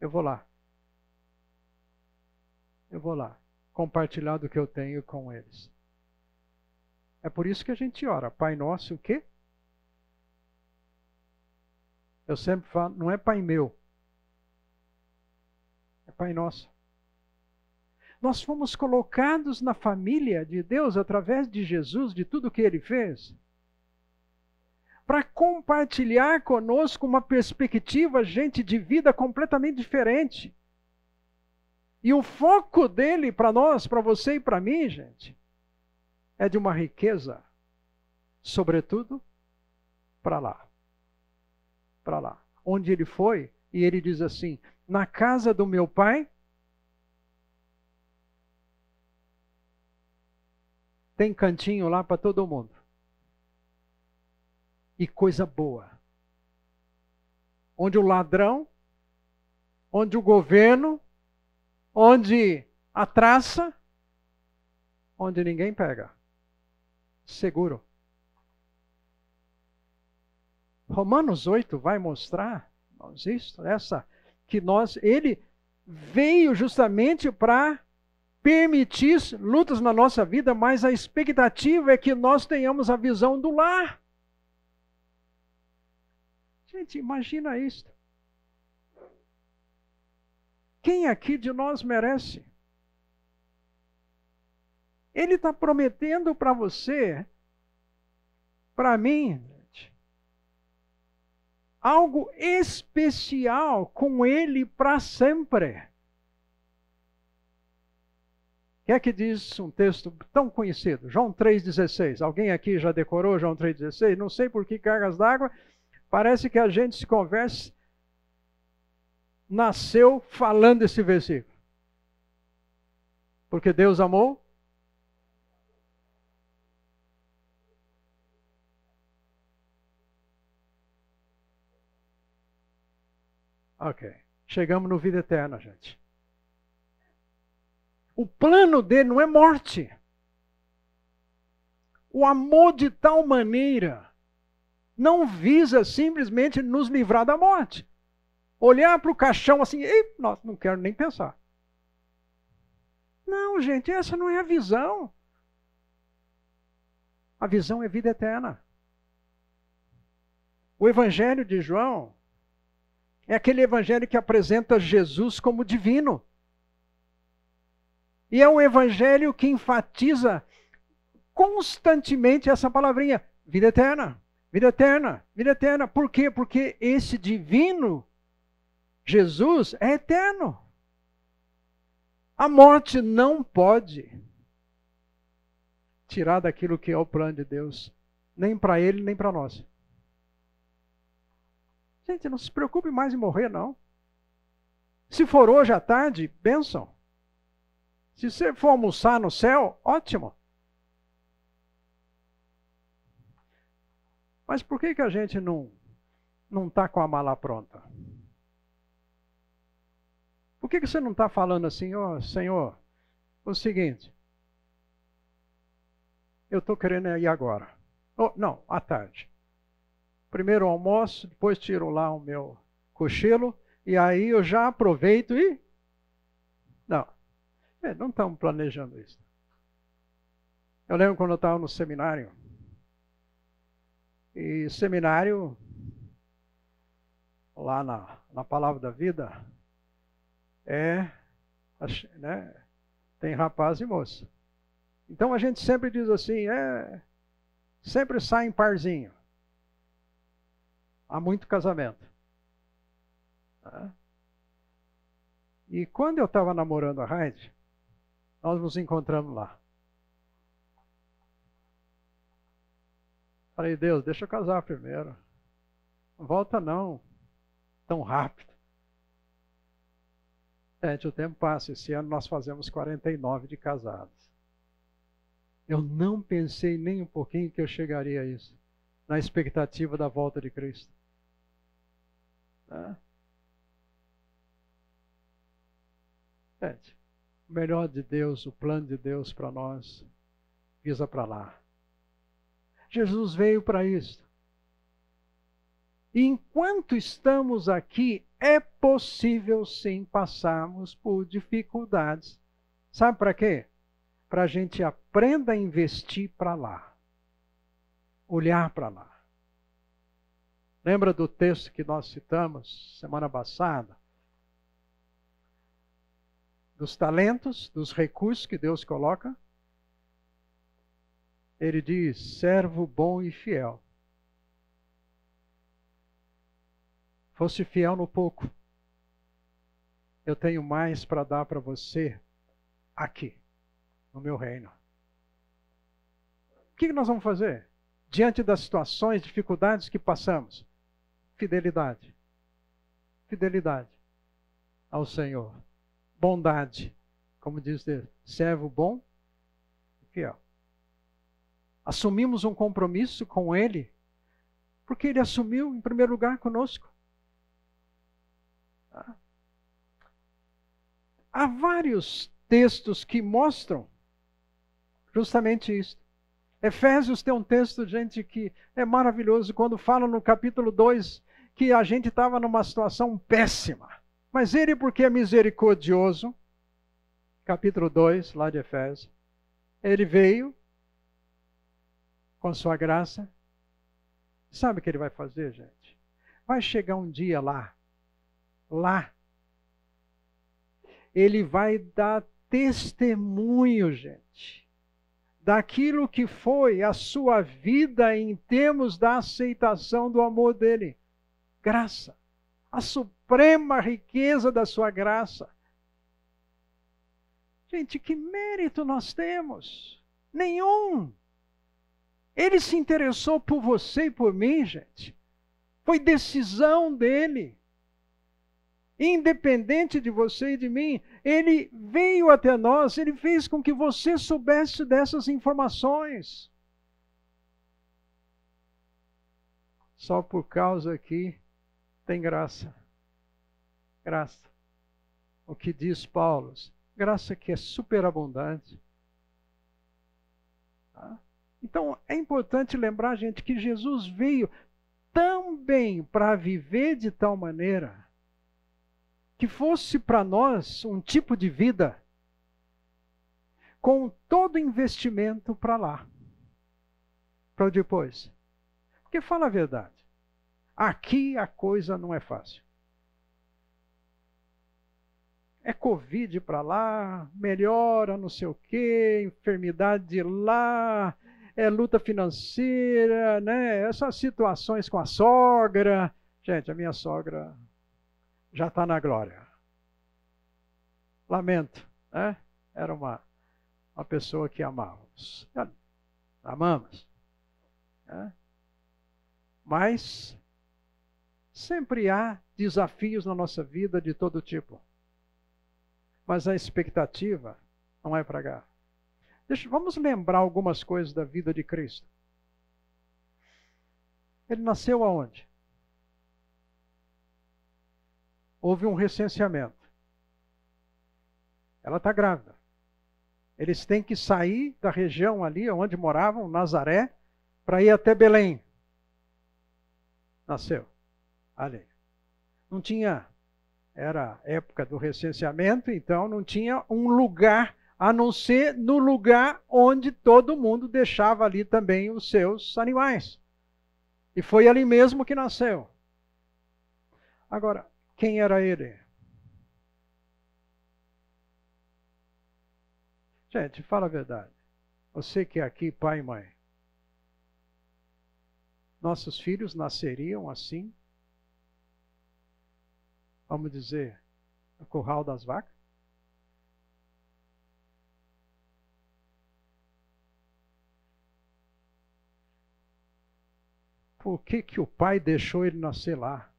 eu vou lá. Eu vou lá compartilhar do que eu tenho com eles. É por isso que a gente ora. Pai nosso, o quê? Eu sempre falo, não é Pai meu. É Pai nosso. Nós fomos colocados na família de Deus através de Jesus, de tudo que ele fez, para compartilhar conosco uma perspectiva, gente, de vida completamente diferente. E o foco dele para nós, para você e para mim, gente, é de uma riqueza, sobretudo para lá. Para lá. Onde ele foi, e ele diz assim: na casa do meu pai tem cantinho lá para todo mundo. E coisa boa. Onde o ladrão, onde o governo, onde a traça, onde ninguém pega. Seguro. Romanos 8 vai mostrar, irmãos, isso, essa, que nós, ele veio justamente para permitir lutas na nossa vida, mas a expectativa é que nós tenhamos a visão do lar. Gente, imagina isso. Quem aqui de nós merece? Ele está prometendo para você, para mim, algo especial com Ele para sempre. que é que diz um texto tão conhecido? João 3,16. Alguém aqui já decorou João 3,16? Não sei por que cargas d'água. Parece que a gente se conversa, nasceu falando esse versículo. Porque Deus amou. Ok. Chegamos no vida eterna, gente. O plano dele não é morte. O amor de tal maneira não visa simplesmente nos livrar da morte. Olhar para o caixão assim, Ei, nossa, não quero nem pensar. Não, gente, essa não é a visão. A visão é vida eterna. O Evangelho de João é aquele evangelho que apresenta Jesus como divino. E é um evangelho que enfatiza constantemente essa palavrinha: vida eterna, vida eterna, vida eterna. Por quê? Porque esse divino, Jesus, é eterno. A morte não pode tirar daquilo que é o plano de Deus, nem para ele, nem para nós. Gente, não se preocupe mais em morrer, não. Se for hoje à tarde, bênção. Se você for almoçar no céu, ótimo. Mas por que, que a gente não não está com a mala pronta? Por que, que você não está falando assim, ó, oh, Senhor, o seguinte, eu estou querendo ir agora. Oh, não, à tarde primeiro almoço, depois tiro lá o meu cochilo, e aí eu já aproveito e. Não. É, não estamos planejando isso. Eu lembro quando eu estava no seminário. E seminário, lá na, na Palavra da Vida, é. Né, tem rapaz e moça. Então a gente sempre diz assim, é. Sempre sai em parzinho há muito casamento. Tá? E quando eu estava namorando a Heidi, nós nos encontramos lá. Falei, Deus, deixa eu casar primeiro. Volta não, tão rápido. Gente, o tempo passa. Esse ano nós fazemos 49 de casados. Eu não pensei nem um pouquinho que eu chegaria a isso na expectativa da volta de Cristo. Tá? O melhor de Deus, o plano de Deus para nós, visa para lá. Jesus veio para isso. Enquanto estamos aqui, é possível sim passarmos por dificuldades. Sabe para quê? Para a gente aprenda a investir para lá olhar para lá. Lembra do texto que nós citamos semana passada? Dos talentos, dos recursos que Deus coloca? Ele diz: servo bom e fiel. Fosse fiel no pouco, eu tenho mais para dar para você aqui, no meu reino. O que nós vamos fazer? diante das situações, dificuldades que passamos. Fidelidade. Fidelidade ao Senhor. Bondade. Como diz Deus, servo bom e fiel. Assumimos um compromisso com Ele, porque Ele assumiu em primeiro lugar conosco. Há vários textos que mostram justamente isso. Efésios tem um texto, gente, que é maravilhoso quando fala no capítulo 2 que a gente estava numa situação péssima. Mas ele, porque é misericordioso, capítulo 2, lá de Efésios, ele veio com sua graça. Sabe o que ele vai fazer, gente? Vai chegar um dia lá, lá, ele vai dar testemunho, gente daquilo que foi a sua vida em termos da aceitação do amor dele. Graça. A suprema riqueza da sua graça. Gente, que mérito nós temos? Nenhum. Ele se interessou por você e por mim, gente. Foi decisão dele. Independente de você e de mim, ele veio até nós, ele fez com que você soubesse dessas informações. Só por causa que tem graça. Graça. O que diz Paulo? Graça que é superabundante. Tá? Então é importante lembrar, gente, que Jesus veio também para viver de tal maneira que fosse para nós um tipo de vida com todo investimento para lá, para depois. Porque fala a verdade, aqui a coisa não é fácil. É Covid para lá, melhora não sei o quê, enfermidade lá, é luta financeira, né? Essas situações com a sogra. Gente, a minha sogra já está na glória. Lamento, né? Era uma, uma pessoa que amávamos. Amamos. Né? Mas sempre há desafios na nossa vida de todo tipo. Mas a expectativa não é para cá. Deixa, vamos lembrar algumas coisas da vida de Cristo. Ele nasceu aonde? Houve um recenseamento. Ela está grávida. Eles têm que sair da região ali onde moravam, Nazaré, para ir até Belém. Nasceu. Ali. Não tinha. Era época do recenseamento, então não tinha um lugar a não ser no lugar onde todo mundo deixava ali também os seus animais. E foi ali mesmo que nasceu. Agora, quem era ele? Gente, fala a verdade. Você que é aqui, pai e mãe. Nossos filhos nasceriam assim? Vamos dizer, no curral das vacas? Por que, que o pai deixou ele nascer lá?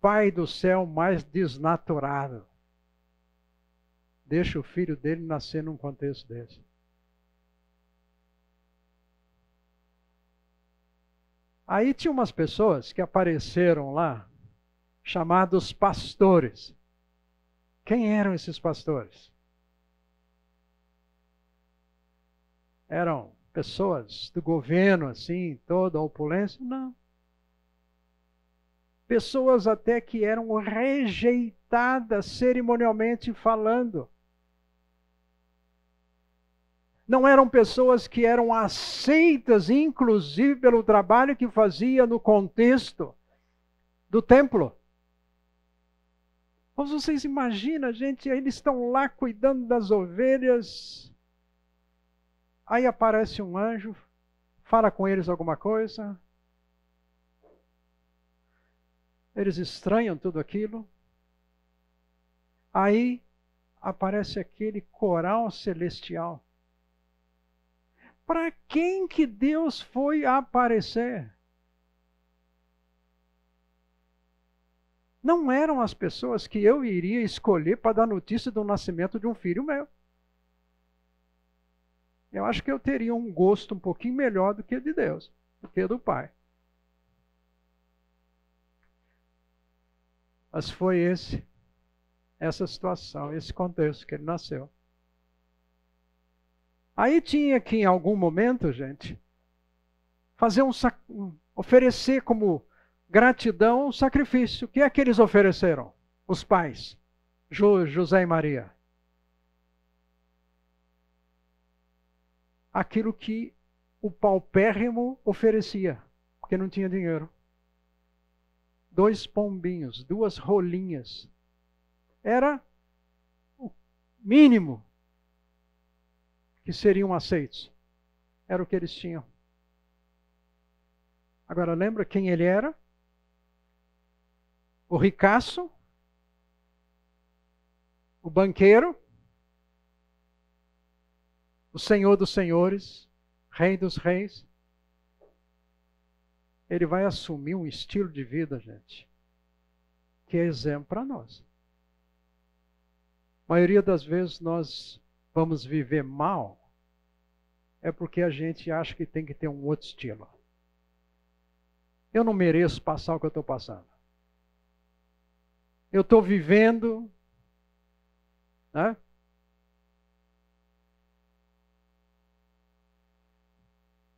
Pai do céu mais desnaturado deixa o filho dele nascer num contexto desse. Aí tinha umas pessoas que apareceram lá, chamados pastores. Quem eram esses pastores? Eram pessoas do governo, assim, toda a opulência? Não pessoas até que eram rejeitadas cerimonialmente falando. Não eram pessoas que eram aceitas, inclusive, pelo trabalho que fazia no contexto do templo. Mas vocês imaginam, gente, eles estão lá cuidando das ovelhas. Aí aparece um anjo, fala com eles alguma coisa, Eles estranham tudo aquilo. Aí aparece aquele coral celestial. Para quem que Deus foi aparecer? Não eram as pessoas que eu iria escolher para dar notícia do nascimento de um filho meu. Eu acho que eu teria um gosto um pouquinho melhor do que de Deus, do que do Pai. Mas foi esse, essa situação, esse contexto que ele nasceu. Aí tinha que, em algum momento, gente, fazer um, oferecer como gratidão um sacrifício. O que é que eles ofereceram? Os pais, José e Maria. Aquilo que o paupérrimo oferecia, porque não tinha dinheiro dois pombinhos, duas rolinhas. Era o mínimo que seriam aceitos. Era o que eles tinham. Agora lembra quem ele era? O ricaço, o banqueiro, o Senhor dos senhores, Rei dos reis, ele vai assumir um estilo de vida, gente, que é exemplo para nós. A maioria das vezes nós vamos viver mal é porque a gente acha que tem que ter um outro estilo. Eu não mereço passar o que eu estou passando. Eu estou vivendo. Né?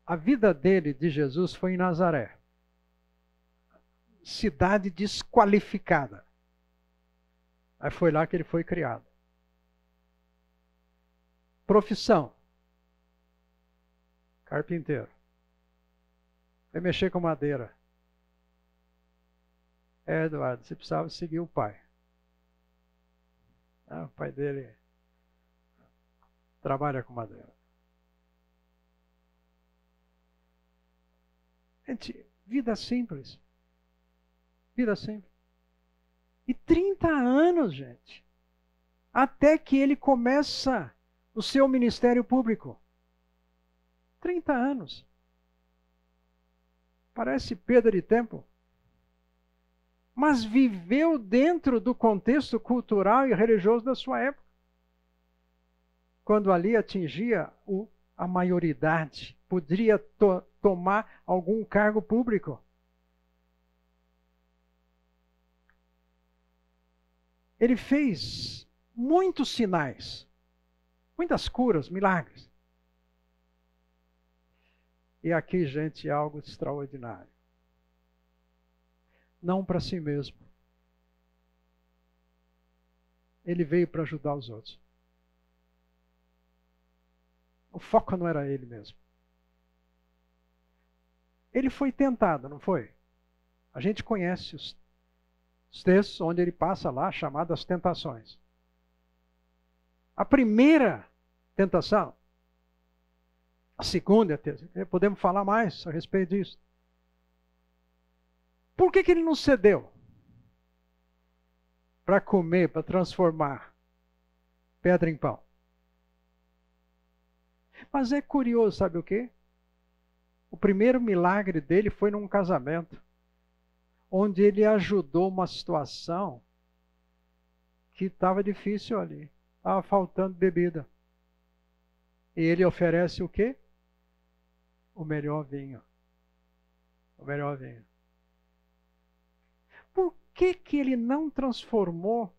A vida dele, de Jesus, foi em Nazaré cidade desqualificada. Aí foi lá que ele foi criado. Profissão: carpinteiro. Vai mexer com madeira. É, Eduardo, você precisava seguir o pai. Ah, o pai dele trabalha com madeira. Gente, vida simples. Vida simples. E 30 anos, gente. Até que ele começa o seu ministério público. 30 anos. Parece perda de tempo mas viveu dentro do contexto cultural e religioso da sua época. Quando ali atingia o, a maioridade, poderia to, tomar algum cargo público. Ele fez muitos sinais, muitas curas, milagres. E aqui, gente, algo extraordinário não para si mesmo. Ele veio para ajudar os outros. O foco não era ele mesmo. Ele foi tentado, não foi? A gente conhece os, os textos onde ele passa lá, chamadas tentações. A primeira tentação, a segunda, a terceira, podemos falar mais a respeito disso. Por que, que ele não cedeu? Para comer, para transformar pedra em pão. Mas é curioso, sabe o quê? O primeiro milagre dele foi num casamento, onde ele ajudou uma situação que estava difícil ali, estava faltando bebida. E ele oferece o quê? O melhor vinho. O melhor vinho por que, que ele não transformou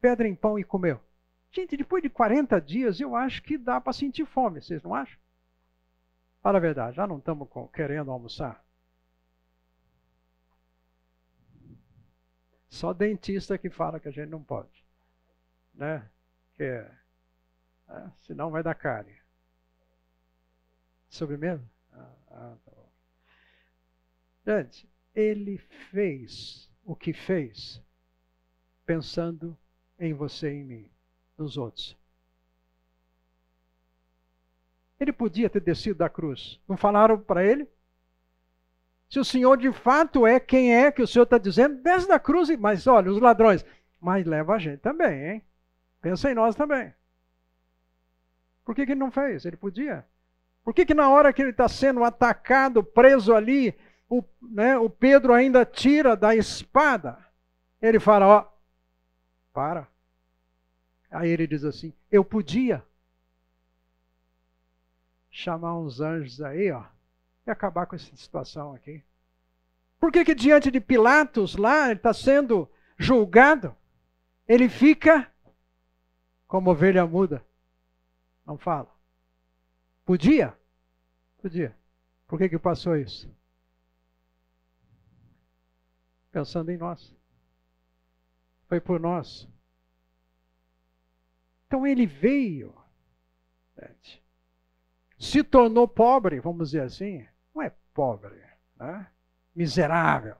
pedra em pão e comeu? Gente, depois de 40 dias, eu acho que dá para sentir fome, vocês não acham? Fala a verdade, já não estamos querendo almoçar? Só dentista que fala que a gente não pode. Né? Que é, é, senão vai dar cárie. Sobremesa? Ah, ah, tá bom. Gente, ele fez o que fez, pensando em você e em mim, nos outros. Ele podia ter descido da cruz. Não falaram para ele? Se o Senhor de fato é quem é que o Senhor está dizendo, desce da cruz. Mas olha, os ladrões. Mas leva a gente também, hein? Pensa em nós também. Por que, que ele não fez? Ele podia. Por que, que na hora que ele está sendo atacado, preso ali, o, né, o Pedro ainda tira da espada. Ele fala: Ó, para. Aí ele diz assim: Eu podia chamar uns anjos aí, ó, e acabar com essa situação aqui. Por que, que diante de Pilatos lá, ele está sendo julgado, ele fica como ovelha muda? Não fala. Podia? Podia. Por que, que passou isso? pensando em nós. Foi por nós. Então ele veio, se tornou pobre, vamos dizer assim, pobre, né? miserável,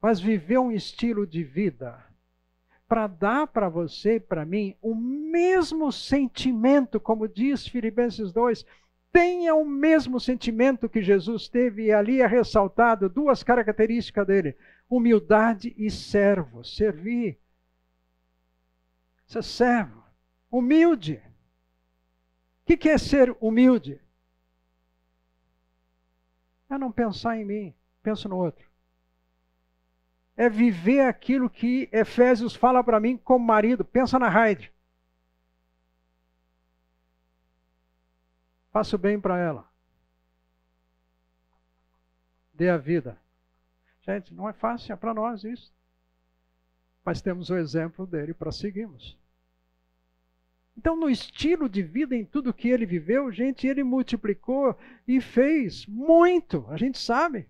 mas viveu um estilo de vida para dar para você e para mim o mesmo sentimento, como diz Filipenses 2, tenha o mesmo sentimento que Jesus teve, e ali é ressaltado duas características dele: humildade e servo, servir. Ser servo, humilde. O que é ser humilde? É não pensar em mim, penso no outro. É viver aquilo que Efésios fala para mim como marido. Pensa na Raide. Faço bem para ela. Dê a vida. Gente, não é fácil, é para nós isso. Mas temos o exemplo dele para seguirmos. Então, no estilo de vida, em tudo que ele viveu, gente, ele multiplicou e fez muito. A gente sabe.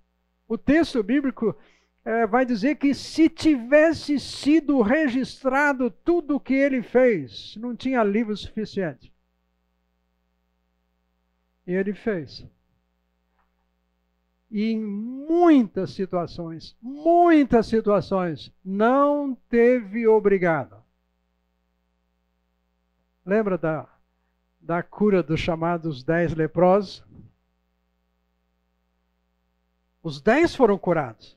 O texto bíblico é, vai dizer que se tivesse sido registrado tudo o que ele fez, não tinha livro suficiente. E ele fez. E em muitas situações, muitas situações, não teve obrigado. Lembra da, da cura dos chamados dez leprosos? Os dez foram curados.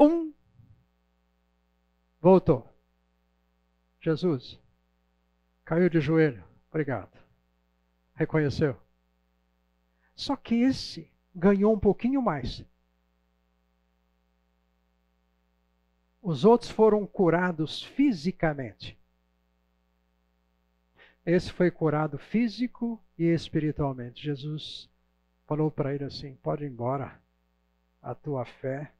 Um voltou. Jesus caiu de joelho. Obrigado. Reconheceu. Só que esse ganhou um pouquinho mais. Os outros foram curados fisicamente. Esse foi curado físico e espiritualmente. Jesus falou para ele assim: pode ir embora, a tua fé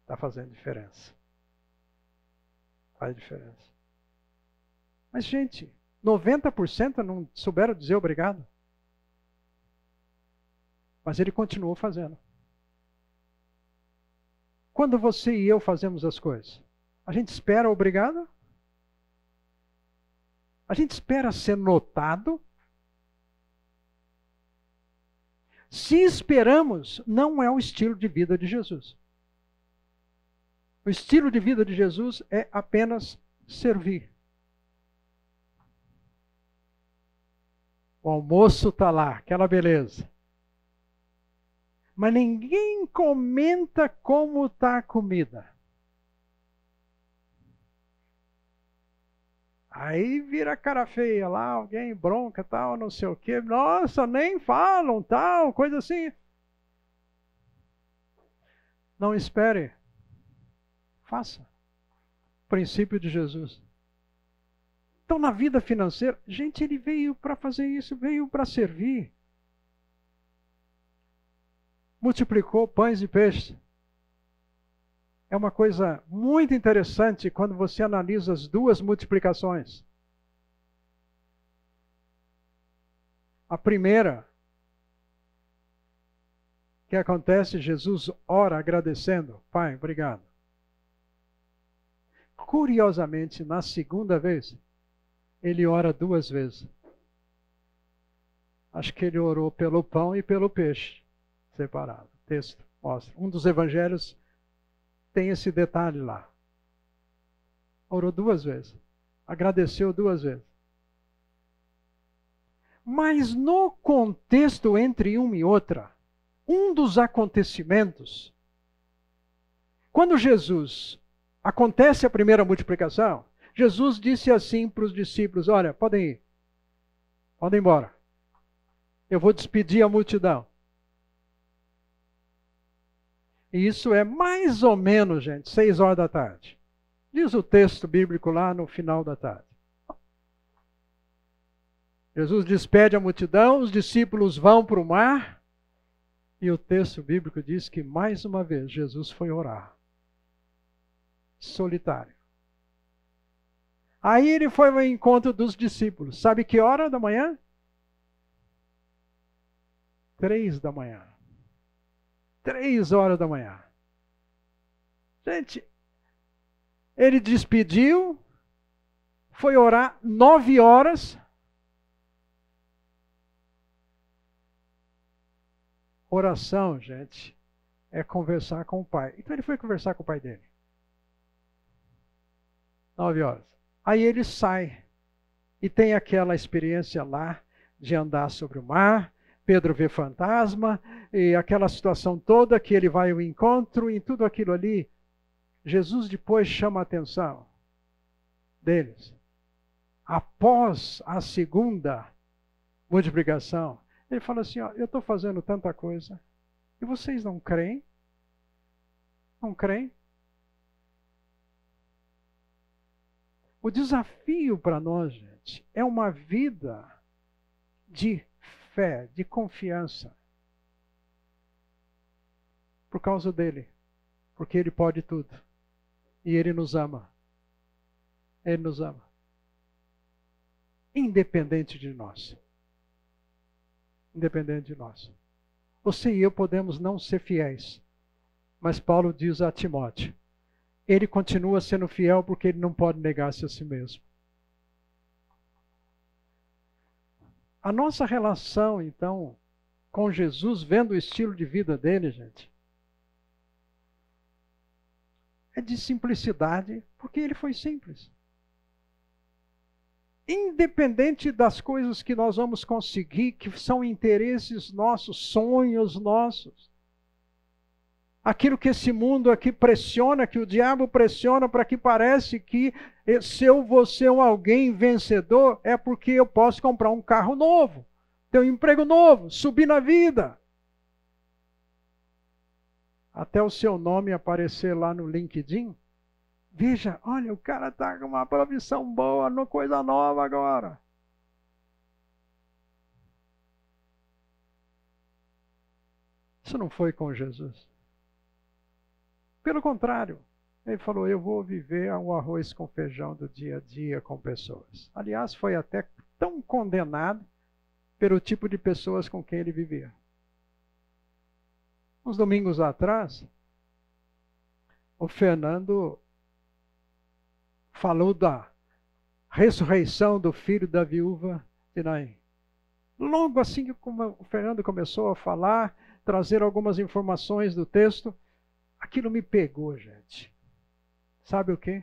está fazendo diferença. Faz diferença. Mas, gente, 90% não souberam dizer obrigado. Mas ele continuou fazendo. Quando você e eu fazemos as coisas, a gente espera obrigado? A gente espera ser notado? Se esperamos, não é o estilo de vida de Jesus. O estilo de vida de Jesus é apenas servir. O almoço está lá, aquela beleza mas ninguém comenta como está a comida. Aí vira cara feia lá, alguém bronca, tal, não sei o quê. Nossa, nem falam, tal, coisa assim. Não espere. Faça. Princípio de Jesus. Então, na vida financeira, gente, ele veio para fazer isso, veio para servir multiplicou pães e peixes. É uma coisa muito interessante quando você analisa as duas multiplicações. A primeira, que acontece, Jesus ora agradecendo, Pai, obrigado. Curiosamente, na segunda vez, ele ora duas vezes. Acho que ele orou pelo pão e pelo peixe separado. O texto mostra. Um dos evangelhos tem esse detalhe lá. Orou duas vezes. Agradeceu duas vezes. Mas no contexto entre uma e outra, um dos acontecimentos, quando Jesus acontece a primeira multiplicação, Jesus disse assim para os discípulos: Olha, podem ir, podem ir embora. Eu vou despedir a multidão. E isso é mais ou menos, gente, seis horas da tarde. Diz o texto bíblico lá no final da tarde. Jesus despede a multidão, os discípulos vão para o mar, e o texto bíblico diz que mais uma vez Jesus foi orar. Solitário. Aí ele foi ao encontro dos discípulos. Sabe que hora da manhã? Três da manhã. Três horas da manhã. Gente, ele despediu, foi orar nove horas. Oração, gente, é conversar com o pai. Então ele foi conversar com o pai dele. Nove horas. Aí ele sai e tem aquela experiência lá de andar sobre o mar, Pedro vê fantasma e aquela situação toda que ele vai ao encontro e tudo aquilo ali. Jesus depois chama a atenção deles. Após a segunda multiplicação, ele fala assim: ó, eu estou fazendo tanta coisa e vocês não creem? Não creem? O desafio para nós, gente, é uma vida de fé, de confiança. Por causa dele. Porque ele pode tudo. E ele nos ama. Ele nos ama. Independente de nós. Independente de nós. Você e eu podemos não ser fiéis. Mas Paulo diz a Timóteo: ele continua sendo fiel porque ele não pode negar-se a si mesmo. A nossa relação, então, com Jesus, vendo o estilo de vida dele, gente, é de simplicidade, porque ele foi simples. Independente das coisas que nós vamos conseguir, que são interesses nossos, sonhos nossos, aquilo que esse mundo aqui pressiona, que o diabo pressiona para que parece que se eu vou ser um alguém vencedor, é porque eu posso comprar um carro novo, ter um emprego novo, subir na vida. Até o seu nome aparecer lá no LinkedIn. Veja, olha, o cara está com uma profissão boa, no coisa nova agora. Isso não foi com Jesus. Pelo contrário, ele falou: Eu vou viver um arroz com feijão do dia a dia com pessoas. Aliás, foi até tão condenado pelo tipo de pessoas com quem ele vivia. Uns domingos atrás, o Fernando falou da ressurreição do filho da viúva de Naim. Logo assim que o Fernando começou a falar, trazer algumas informações do texto, Aquilo me pegou, gente. Sabe o que?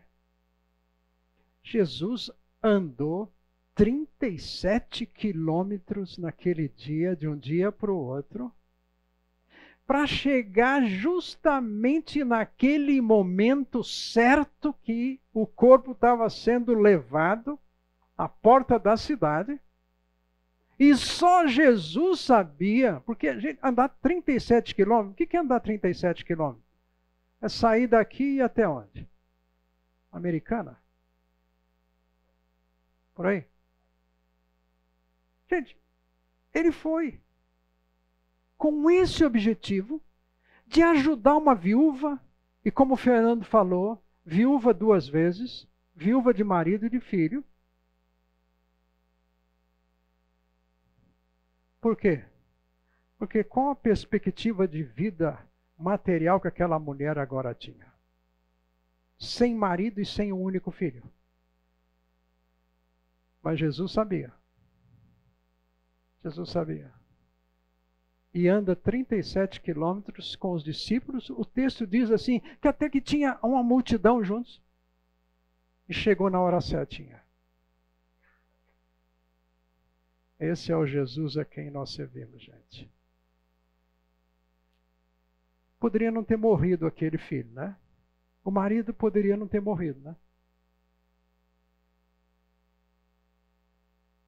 Jesus andou 37 quilômetros naquele dia, de um dia para o outro, para chegar justamente naquele momento certo que o corpo estava sendo levado à porta da cidade. E só Jesus sabia, porque andar 37 quilômetros, o que é andar 37 quilômetros? É sair daqui e até onde? Americana? Por aí? Gente, ele foi com esse objetivo de ajudar uma viúva, e como o Fernando falou, viúva duas vezes, viúva de marido e de filho. Por quê? Porque com a perspectiva de vida material que aquela mulher agora tinha. Sem marido e sem um único filho. Mas Jesus sabia. Jesus sabia. E anda 37 quilômetros com os discípulos. O texto diz assim: que até que tinha uma multidão juntos. E chegou na hora certinha. Esse é o Jesus a quem nós servimos, gente poderia não ter morrido aquele filho, né? O marido poderia não ter morrido, né?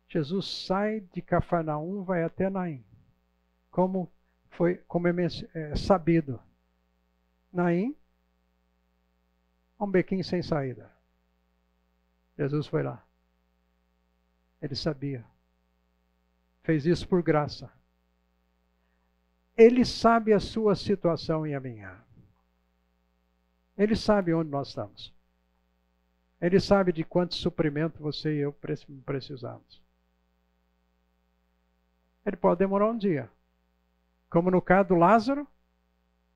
Jesus sai de Cafarnaum, vai até Naim. Como foi, como é, é sabido. Naim, um bequinho sem saída. Jesus foi lá. Ele sabia. Fez isso por graça. Ele sabe a sua situação e a minha. Ele sabe onde nós estamos. Ele sabe de quanto suprimento você e eu precisamos. Ele pode demorar um dia. Como no caso do Lázaro,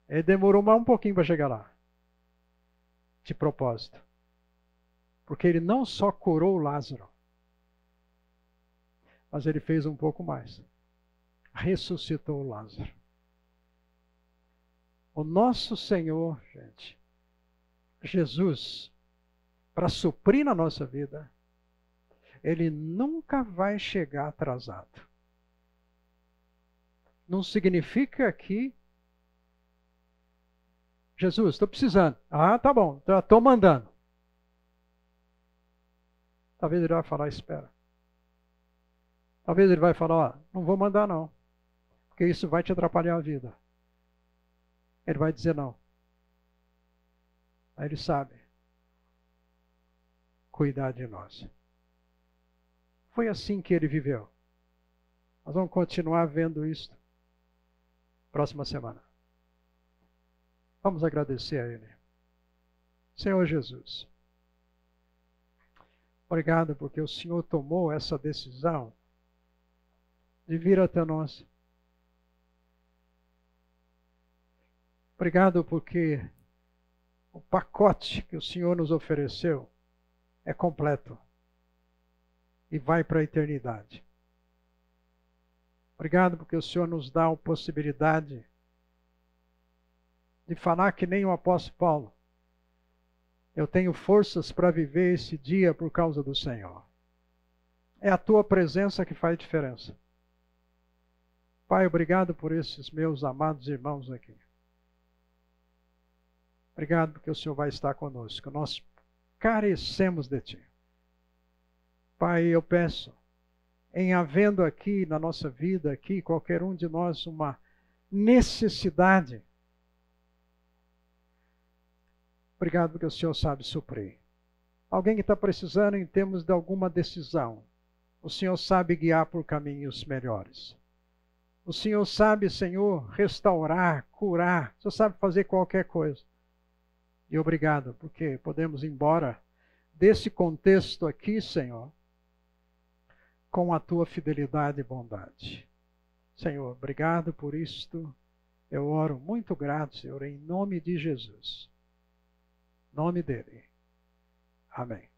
ele demorou mais um pouquinho para chegar lá. De propósito. Porque ele não só curou o Lázaro, mas ele fez um pouco mais. Ressuscitou o Lázaro. O nosso Senhor, gente, Jesus, para suprir na nossa vida, ele nunca vai chegar atrasado. Não significa que Jesus, estou precisando. Ah, tá bom, estou mandando. Talvez ele vai falar, espera. Talvez ele vai falar, ó, não vou mandar não, porque isso vai te atrapalhar a vida. Ele vai dizer não. Aí ele sabe cuidar de nós. Foi assim que ele viveu. Nós vamos continuar vendo isso próxima semana. Vamos agradecer a Ele. Senhor Jesus, obrigado porque o Senhor tomou essa decisão de vir até nós. Obrigado porque o pacote que o Senhor nos ofereceu é completo e vai para a eternidade. Obrigado porque o Senhor nos dá a possibilidade de falar que nem o apóstolo Paulo. Eu tenho forças para viver esse dia por causa do Senhor. É a tua presença que faz diferença. Pai, obrigado por esses meus amados irmãos aqui. Obrigado porque o Senhor vai estar conosco. Nós carecemos de Ti. Pai, eu peço, em havendo aqui na nossa vida, aqui, qualquer um de nós, uma necessidade, obrigado porque o Senhor sabe suprir. Alguém que está precisando em termos de alguma decisão, o Senhor sabe guiar por caminhos melhores. O Senhor sabe, Senhor, restaurar, curar. O Senhor sabe fazer qualquer coisa. E obrigado, porque podemos ir embora desse contexto aqui, Senhor, com a tua fidelidade e bondade. Senhor, obrigado por isto. Eu oro muito grato, Senhor, em nome de Jesus. Nome dele. Amém.